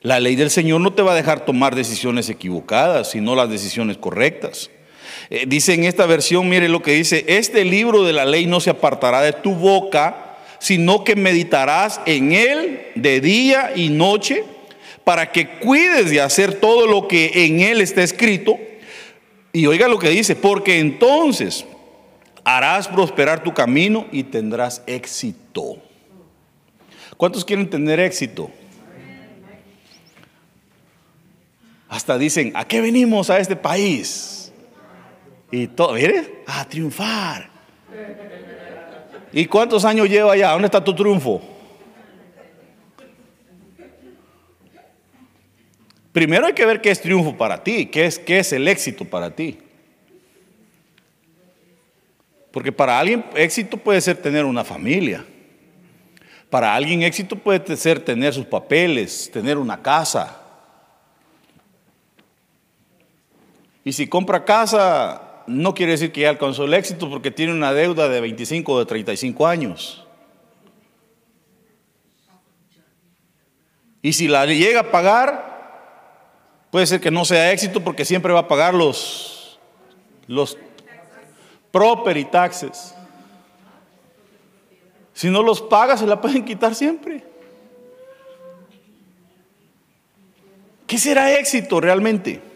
La ley del Señor no te va a dejar tomar decisiones equivocadas, sino las decisiones correctas. Eh, dice en esta versión, mire lo que dice, este libro de la ley no se apartará de tu boca, sino que meditarás en él de día y noche, para que cuides de hacer todo lo que en él está escrito. Y oiga lo que dice, porque entonces harás prosperar tu camino y tendrás éxito. ¿Cuántos quieren tener éxito? Hasta dicen, ¿a qué venimos a este país? Y todo, mire, a triunfar. ¿Y cuántos años lleva allá? ¿Dónde está tu triunfo? Primero hay que ver qué es triunfo para ti, qué es, qué es el éxito para ti. Porque para alguien éxito puede ser tener una familia. Para alguien éxito puede ser tener sus papeles, tener una casa. Y si compra casa, no quiere decir que ya alcanzó el éxito porque tiene una deuda de 25 o de 35 años. Y si la llega a pagar, puede ser que no sea éxito porque siempre va a pagar los, los property taxes. Si no los paga, se la pueden quitar siempre. ¿Qué será éxito realmente?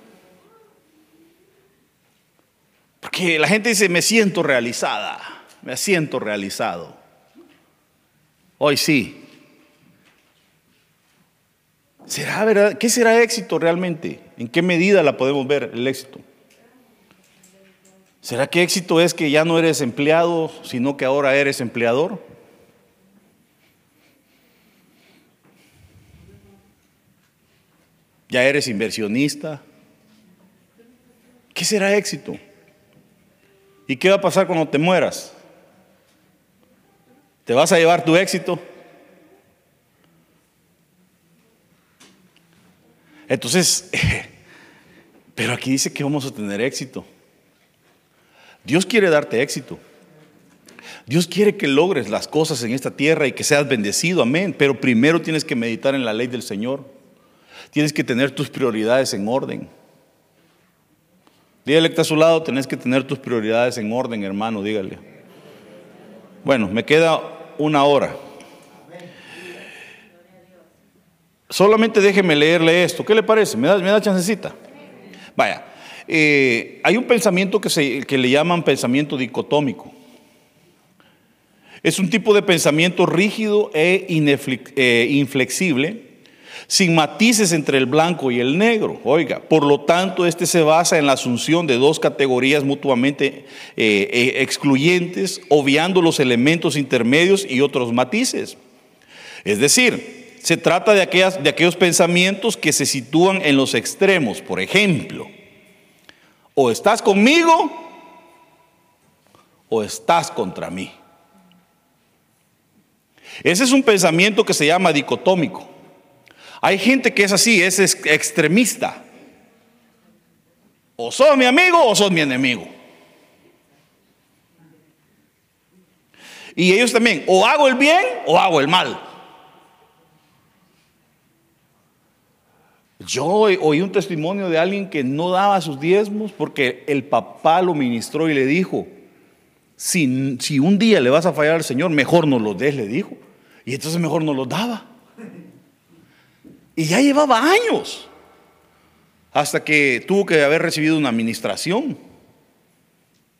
Porque la gente dice, me siento realizada, me siento realizado. Hoy sí. ¿Será verdad? ¿Qué será éxito realmente? ¿En qué medida la podemos ver el éxito? ¿Será que éxito es que ya no eres empleado, sino que ahora eres empleador? ¿Ya eres inversionista? ¿Qué será éxito? ¿Y qué va a pasar cuando te mueras? ¿Te vas a llevar tu éxito? Entonces, pero aquí dice que vamos a tener éxito. Dios quiere darte éxito. Dios quiere que logres las cosas en esta tierra y que seas bendecido, amén. Pero primero tienes que meditar en la ley del Señor. Tienes que tener tus prioridades en orden. Dígale que está a su lado, tenés que tener tus prioridades en orden, hermano, dígale. Bueno, me queda una hora. Solamente déjeme leerle esto. ¿Qué le parece? ¿Me da, me da chancecita? Vaya. Eh, hay un pensamiento que, se, que le llaman pensamiento dicotómico. Es un tipo de pensamiento rígido e eh, inflexible, sin matices entre el blanco y el negro. Oiga, por lo tanto, este se basa en la asunción de dos categorías mutuamente eh, eh, excluyentes, obviando los elementos intermedios y otros matices. Es decir, se trata de, aquellas, de aquellos pensamientos que se sitúan en los extremos. Por ejemplo, o estás conmigo o estás contra mí. Ese es un pensamiento que se llama dicotómico. Hay gente que es así, es extremista. O sos mi amigo o sos mi enemigo. Y ellos también, o hago el bien o hago el mal. Yo oí un testimonio de alguien que no daba sus diezmos porque el papá lo ministró y le dijo, si, si un día le vas a fallar al Señor, mejor no los des, le dijo. Y entonces mejor no los daba. Y ya llevaba años hasta que tuvo que haber recibido una administración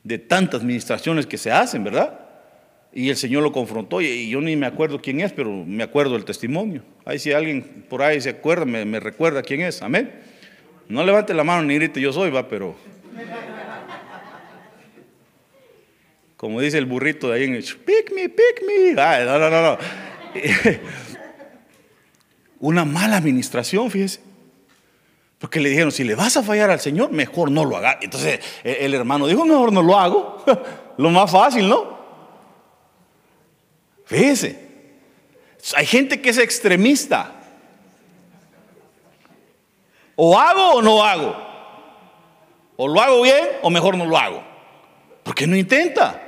de tantas administraciones que se hacen, ¿verdad? Y el Señor lo confrontó y yo ni me acuerdo quién es, pero me acuerdo del testimonio. Ahí si alguien por ahí se acuerda, me, recuerda quién es. Amén. No levante la mano ni grite yo soy, va, pero... Como dice el burrito de ahí en el... Pick me, pick me. no, no, no, no. una mala administración, fíjese. Porque le dijeron, si le vas a fallar al Señor, mejor no lo haga. Entonces el hermano dijo, mejor no lo hago. lo más fácil, ¿no? Fíjese. Hay gente que es extremista. O hago o no hago. O lo hago bien o mejor no lo hago. Porque no intenta.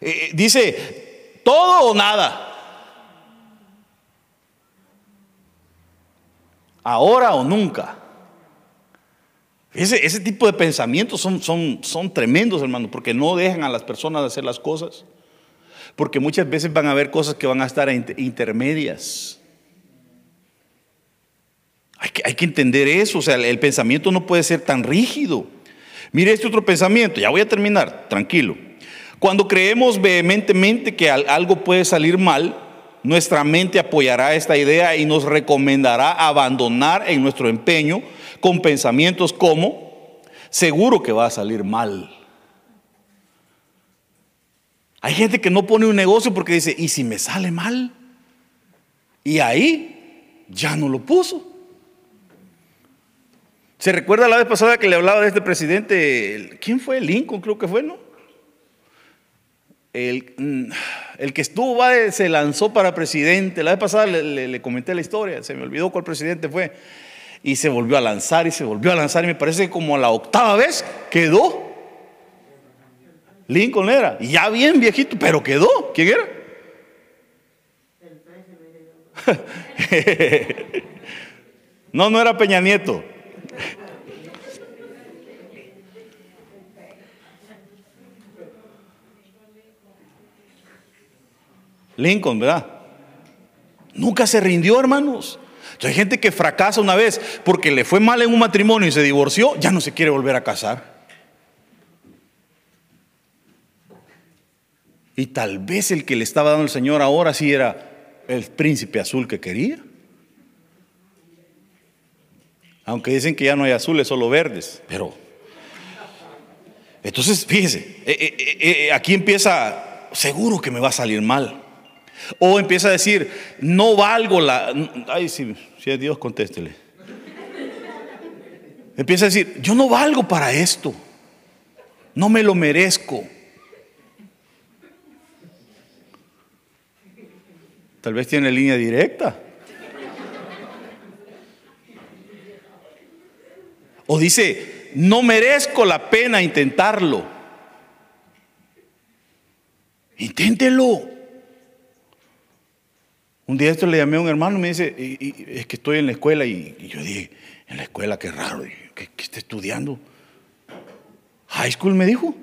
Eh, eh, dice, todo o nada. Ahora o nunca. Ese, tipo de pensamientos son, son, son tremendos, hermano, porque no dejan a las personas hacer las cosas. Porque muchas veces van a haber cosas que van a estar intermedias. Hay que, hay que entender eso, o sea, el pensamiento no puede ser tan rígido. Mire este otro pensamiento, ya voy a terminar, tranquilo. Cuando creemos vehementemente que algo puede salir mal, nuestra mente apoyará esta idea y nos recomendará abandonar en nuestro empeño con pensamientos como, seguro que va a salir mal. Hay gente que no pone un negocio porque dice, ¿y si me sale mal? Y ahí ya no lo puso. ¿Se recuerda la vez pasada que le hablaba de este presidente? ¿Quién fue? Lincoln creo que fue, ¿no? El, mm, el que estuvo, se lanzó para presidente. La vez pasada le, comenté la historia, se me olvidó cuál presidente fue. Y se volvió a lanzar y se volvió a lanzar. Y me parece que como la octava vez quedó. Lincoln era. Ya bien viejito, pero quedó. ¿Quién era? no, no era Peña Nieto. Lincoln, ¿verdad? Nunca se rindió, hermanos. hay gente que fracasa una vez porque le fue mal en un matrimonio y se divorció, ya no se quiere volver a casar. Y tal vez el que le estaba dando el Señor ahora sí era el príncipe azul que quería. Aunque dicen que ya no hay azules, solo verdes. Pero, entonces, fíjese, eh, eh, eh, aquí empieza, seguro que me va a salir mal. O empieza a decir, no valgo la... Ay, si, es Dios, contéstele. Empieza a decir, yo no valgo para esto. No me lo merezco. Tal vez tiene línea directa. O dice, no merezco la pena intentarlo. Inténtelo. Un día esto le llamé a un hermano y me dice, es que estoy en la escuela y, yo dije, en la escuela, qué raro, ¿qué, está estudiando? High school me dijo.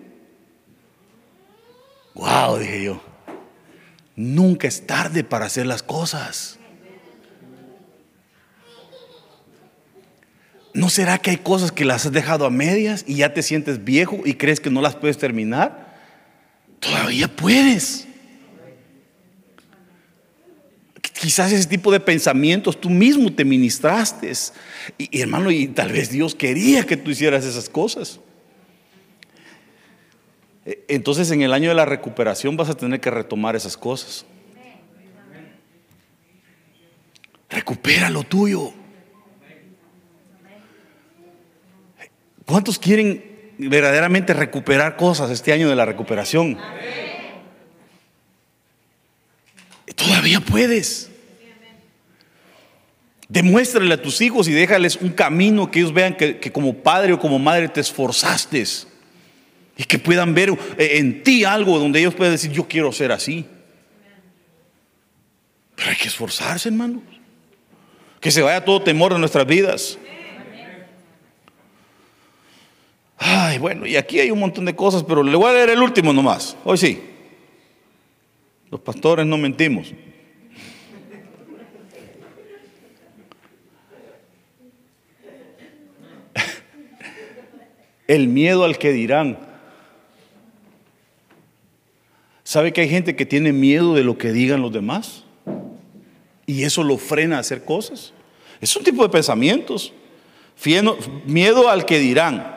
Wow, dije yo. Nunca es tarde para hacer las cosas. ¿No será que hay cosas que las has dejado a medias y ya te sientes viejo y crees que no las puedes terminar? Todavía puedes. Quizás ese tipo de pensamientos tú mismo te ministraste. Y, hermano, y tal vez Dios quería que tú hicieras esas cosas. E, entonces en el año de la recuperación vas a tener que retomar esas cosas. Recupera lo tuyo. ¿Cuántos quieren verdaderamente recuperar cosas este año de la recuperación? Todavía puedes. Demuéstrale a tus hijos y déjales un camino que ellos vean que, como padre o como madre te esforzaste. Y que puedan ver eh, en ti algo donde ellos puedan decir, yo quiero ser así. Pero hay que esforzarse, hermanos. Que se vaya todo temor de nuestras vidas. Ay, bueno, y aquí hay un montón de cosas, pero le voy a leer el último nomás. Hoy sí. Los pastores no mentimos. El miedo al que dirán. ¿Sabe que hay gente que tiene miedo de lo que digan los demás? Y eso lo frena a hacer cosas. Es un tipo de pensamientos. Miedo al que dirán.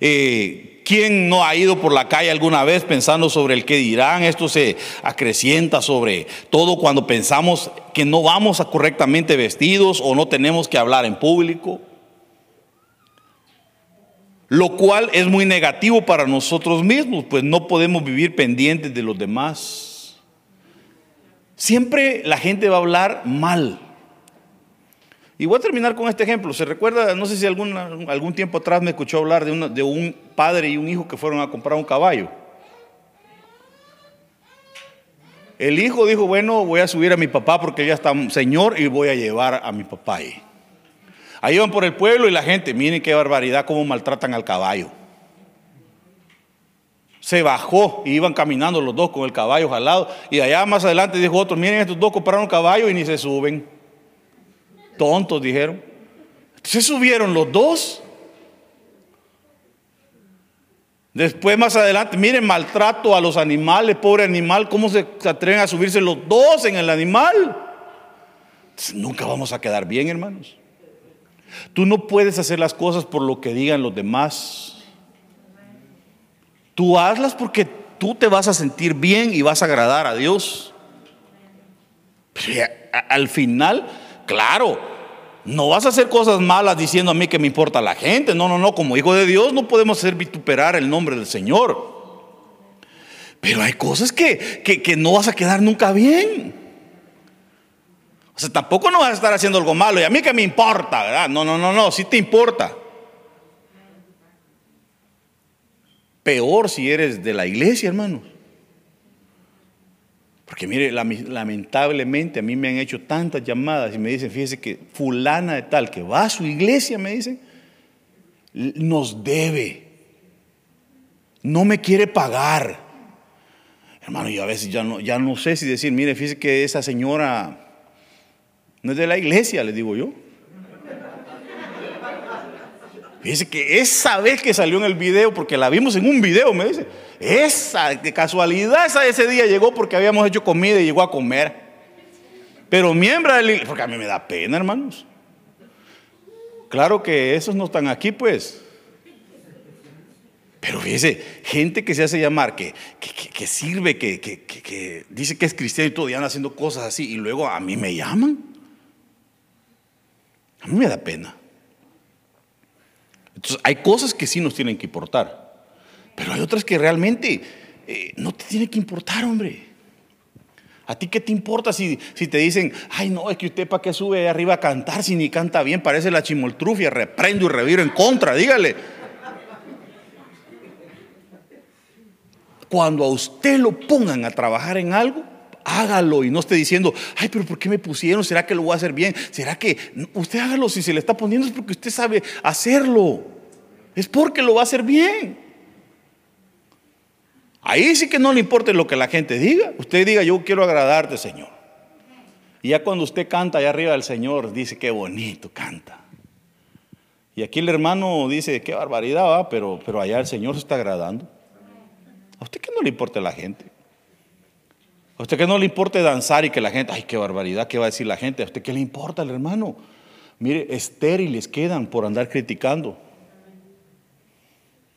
Eh, ¿Quién no ha ido por la calle alguna vez pensando sobre el que dirán? Esto se acrecienta sobre todo cuando pensamos que no vamos a correctamente vestidos o no tenemos que hablar en público. Lo cual es muy negativo para nosotros mismos, pues no podemos vivir pendientes de los demás. Siempre la gente va a hablar mal. Y voy a terminar con este ejemplo. Se recuerda, no sé si algún, algún tiempo atrás me escuchó hablar de, de un padre y un hijo que fueron a comprar un caballo. El hijo dijo, bueno, voy a subir a mi papá porque ya está señor y voy a llevar a mi papá ahí. Ahí van por el pueblo y la gente, miren qué barbaridad, cómo maltratan al caballo. Se bajó y iban caminando los dos con el caballo jalado. Y allá más adelante dijo otro, miren estos dos compraron un caballo y ni se suben. Tontos, dijeron. Se subieron los dos. Después más adelante, miren, maltrato a los animales, pobre animal, ¿cómo se atreven a subirse los dos en el animal? nunca vamos a quedar bien, hermanos. Tú no puedes hacer las cosas por lo que digan los demás. Tú hazlas porque tú te vas a sentir bien y vas a agradar a Dios. Pero al final Claro, no vas a hacer cosas malas diciendo a mí que me importa la gente. No, no, no. Como hijo de Dios no podemos hacer vituperar el nombre del Señor. Pero hay cosas que, que, no vas a quedar nunca bien. O sea, tampoco no vas a estar haciendo algo malo. Y a mí que me importa, ¿verdad? No, no, no, no. Sí te importa. Peor si eres de la iglesia, hermanos. Porque mire, lamentablemente a mí me han hecho tantas llamadas y me dicen, fíjese que fulana de tal que va a su iglesia, me dicen, nos debe. No me quiere pagar. Hermano, yo a veces ya no, ya no sé si decir, mire, fíjese que esa señora no es de la iglesia, le digo yo. Fíjese que esa vez que salió en el video, porque la vimos en un video, me dice, esa, de casualidad, esa ese día llegó porque habíamos hecho comida y llegó a comer. Pero miembro del porque a mí me da pena, hermanos. Claro que esos no están aquí, pues. Pero fíjese, gente que se hace llamar, que, que, sirve, que, que, dice que es cristiano y todo, y anda haciendo cosas así, y luego a mí me llaman. A mí me da pena. Entonces, hay cosas que sí nos tienen que importar, pero hay otras que realmente eh, no te tienen que importar, hombre. ¿A ti qué te importa si, si te dicen, ay no, es que usted para qué sube arriba a cantar si ni canta bien, parece la chimoltrufia, reprendo y reviro en contra, dígale. Cuando a usted lo pongan a trabajar en algo, hágalo y no esté diciendo, ay, pero ¿por qué me pusieron? ¿Será que lo voy a hacer bien? ¿Será que usted hágalo si se le está poniendo es porque usted sabe hacerlo? Es porque lo va a hacer bien. Ahí sí que no le importa lo que la gente diga. Usted diga, yo quiero agradarte, Señor. Y ya cuando usted canta allá arriba del Señor, dice, qué bonito canta. Y aquí el hermano dice, qué barbaridad va, pero, pero allá el Señor se está agradando. ¿A usted qué no le importa la gente? ¿A usted que no le importa danzar y que la gente, ay, qué barbaridad, qué va a decir la gente? ¿A usted qué le importa, el hermano? Mire, estériles quedan por andar criticando.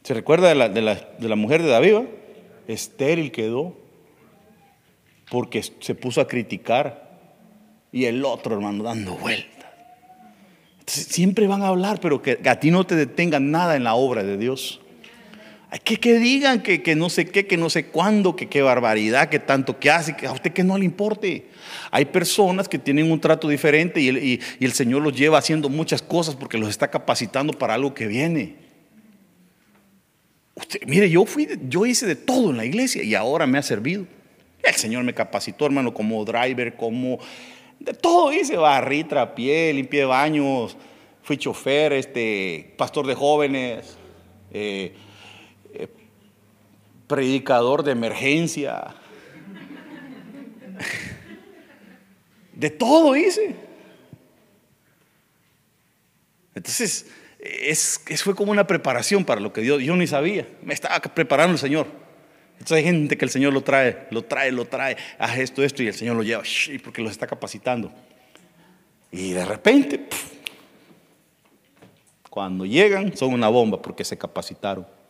¿Se recuerda de la, de la mujer de David? Estéril quedó porque se puso a criticar y el otro hermano dando vueltas. siempre van a hablar, pero que a ti no te detenga nada en la obra de Dios. Que, que digan que, que, no sé qué, que no sé cuándo, que qué barbaridad, que tanto que hace, que a usted que no le importe. Hay personas que tienen un trato diferente y el, Señor los lleva haciendo muchas cosas porque los está capacitando para algo que viene. Mire, yo fui, yo hice de todo en la iglesia y ahora me ha servido. El Señor me capacitó, hermano, como driver, como de todo hice, barrí, trapié, limpié baños, fui chofer, este, pastor de jóvenes, eh, predicador de emergencia. De todo hice. Entonces, es, fue como una preparación para lo que Dios, yo ni sabía, me estaba preparando el Señor. Entonces hay gente que el Señor lo trae, lo trae, lo trae, haz esto, esto, y el Señor lo lleva, porque los está capacitando. Y de repente, cuando llegan, son una bomba porque se capacitaron.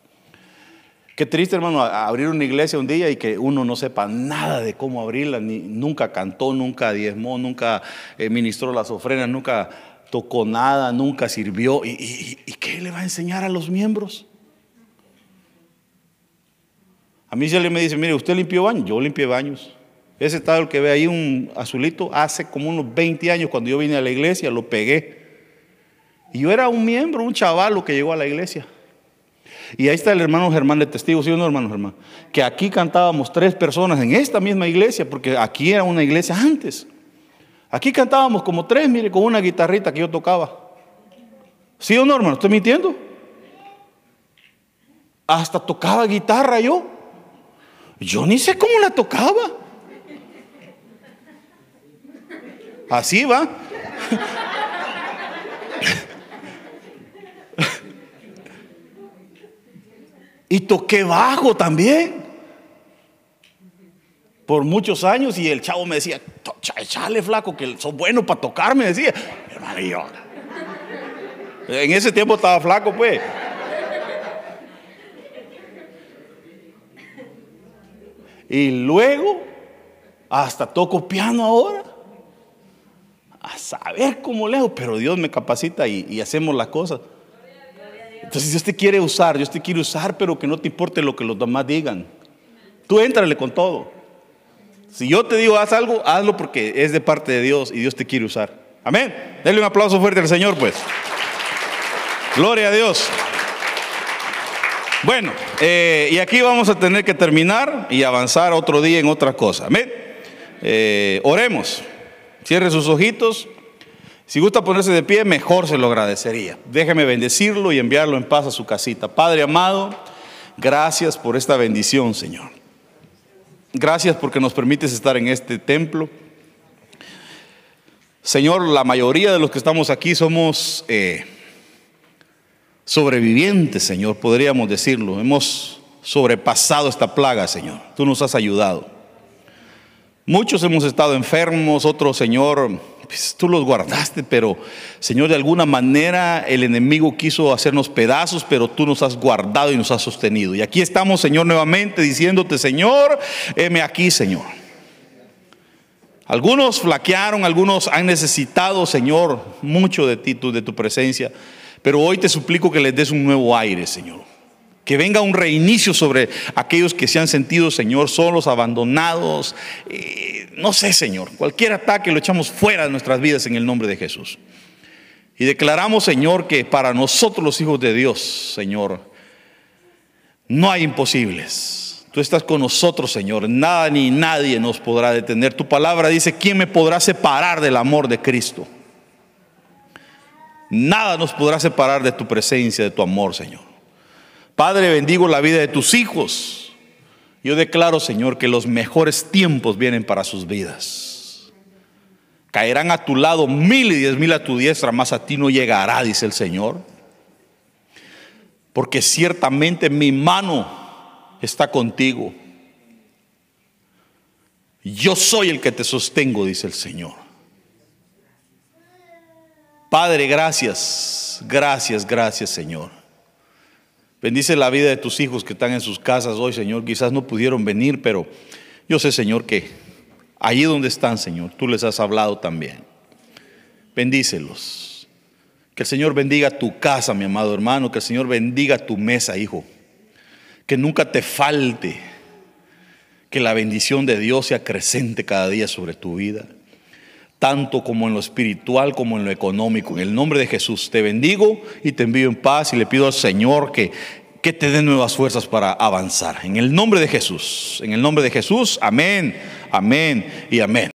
Qué triste, hermano, abrir una iglesia un día y que uno no sepa nada de cómo abrirla, ni, nunca cantó, nunca diezmó, nunca eh, ministró las ofrendas, nunca tocó nada, nunca sirvió. ¿Y, qué le va a enseñar a los miembros? A mí si alguien me dice, mire, ¿usted limpió baños? Yo limpié baños. Ese estado que ve ahí, un azulito, hace como unos 20 años cuando yo vine a la iglesia, lo pegué. Y yo era un miembro, un chavalo que llegó a la iglesia. Y ahí está el hermano Germán de testigo, ¿sí o no, hermano Germán? Que aquí cantábamos tres personas en esta misma iglesia, porque aquí era una iglesia antes. Aquí cantábamos como tres, mire, con una guitarrita que yo tocaba. ¿Sí o no, hermano? ¿Estoy mintiendo? Hasta tocaba guitarra yo. Yo ni sé cómo la tocaba. Así va. Y toqué bajo también. Por muchos años y el chavo me decía, echale flaco, que sos bueno para tocar, me decía. Hermano. En ese tiempo estaba flaco, pues. Y luego, hasta toco piano ahora. A saber cómo leo, pero Dios me capacita y, hacemos las cosas. Entonces Dios te quiere usar, Dios te quiere usar, pero que no te importe lo que los demás digan. Tú éntrale con todo. Si yo te digo haz algo, hazlo porque es de parte de Dios y Dios te quiere usar. Amén. Denle un aplauso fuerte al Señor, pues. Gloria a Dios. Bueno, eh, y aquí vamos a tener que terminar y avanzar otro día en otra cosa. Amén. Eh, oremos. Cierre sus ojitos. Si gusta ponerse de pie, mejor se lo agradecería. Déjeme bendecirlo y enviarlo en paz a su casita. Padre amado, gracias por esta bendición, Señor. Gracias porque nos permites estar en este templo. Señor, la mayoría de los que estamos aquí somos eh, sobrevivientes, Señor, podríamos decirlo. Hemos sobrepasado esta plaga, Señor. Tú nos has ayudado. Muchos hemos estado enfermos, otros, Señor, pues, tú los guardaste, pero, Señor, de alguna manera el enemigo quiso hacernos pedazos, pero tú nos has guardado y nos has sostenido. Y aquí estamos, Señor, nuevamente diciéndote, Señor, heme aquí, Señor. Algunos flaquearon, algunos han necesitado, Señor, mucho de ti, de tu presencia. Pero hoy te suplico que les des un nuevo aire, Señor. Que venga un reinicio sobre aquellos que se han sentido, Señor, solos, abandonados. Eh, no sé, Señor. Cualquier ataque lo echamos fuera de nuestras vidas en el nombre de Jesús. Y declaramos, Señor, que para nosotros los hijos de Dios, Señor, no hay imposibles. Tú estás con nosotros, Señor. Nada ni nadie nos podrá detener. Tu palabra dice, ¿quién me podrá separar del amor de Cristo? Nada nos podrá separar de tu presencia, de tu amor, Señor. Padre, bendigo la vida de tus hijos. Yo declaro, Señor, que los mejores tiempos vienen para sus vidas. Caerán a tu lado mil y diez mil a tu diestra, más a ti no llegará, dice el Señor. Porque ciertamente mi mano está contigo. Yo soy el que te sostengo, dice el Señor. Padre, gracias, gracias, gracias, Señor. Bendice la vida de tus hijos que están en sus casas hoy, Señor. Quizás no pudieron venir, pero yo sé, Señor, que allí donde están, Señor, tú les has hablado también. Bendícelos. Que el Señor bendiga tu casa, mi amado hermano. Que el Señor bendiga tu mesa, hijo. Que nunca te falte. Que la bendición de Dios sea creciente cada día sobre tu vida tanto como en lo espiritual como en lo económico. En el nombre de Jesús te bendigo y te envío en paz y le pido al Señor que, que te dé nuevas fuerzas para avanzar. En el nombre de Jesús, en el nombre de Jesús, amén, amén y amén.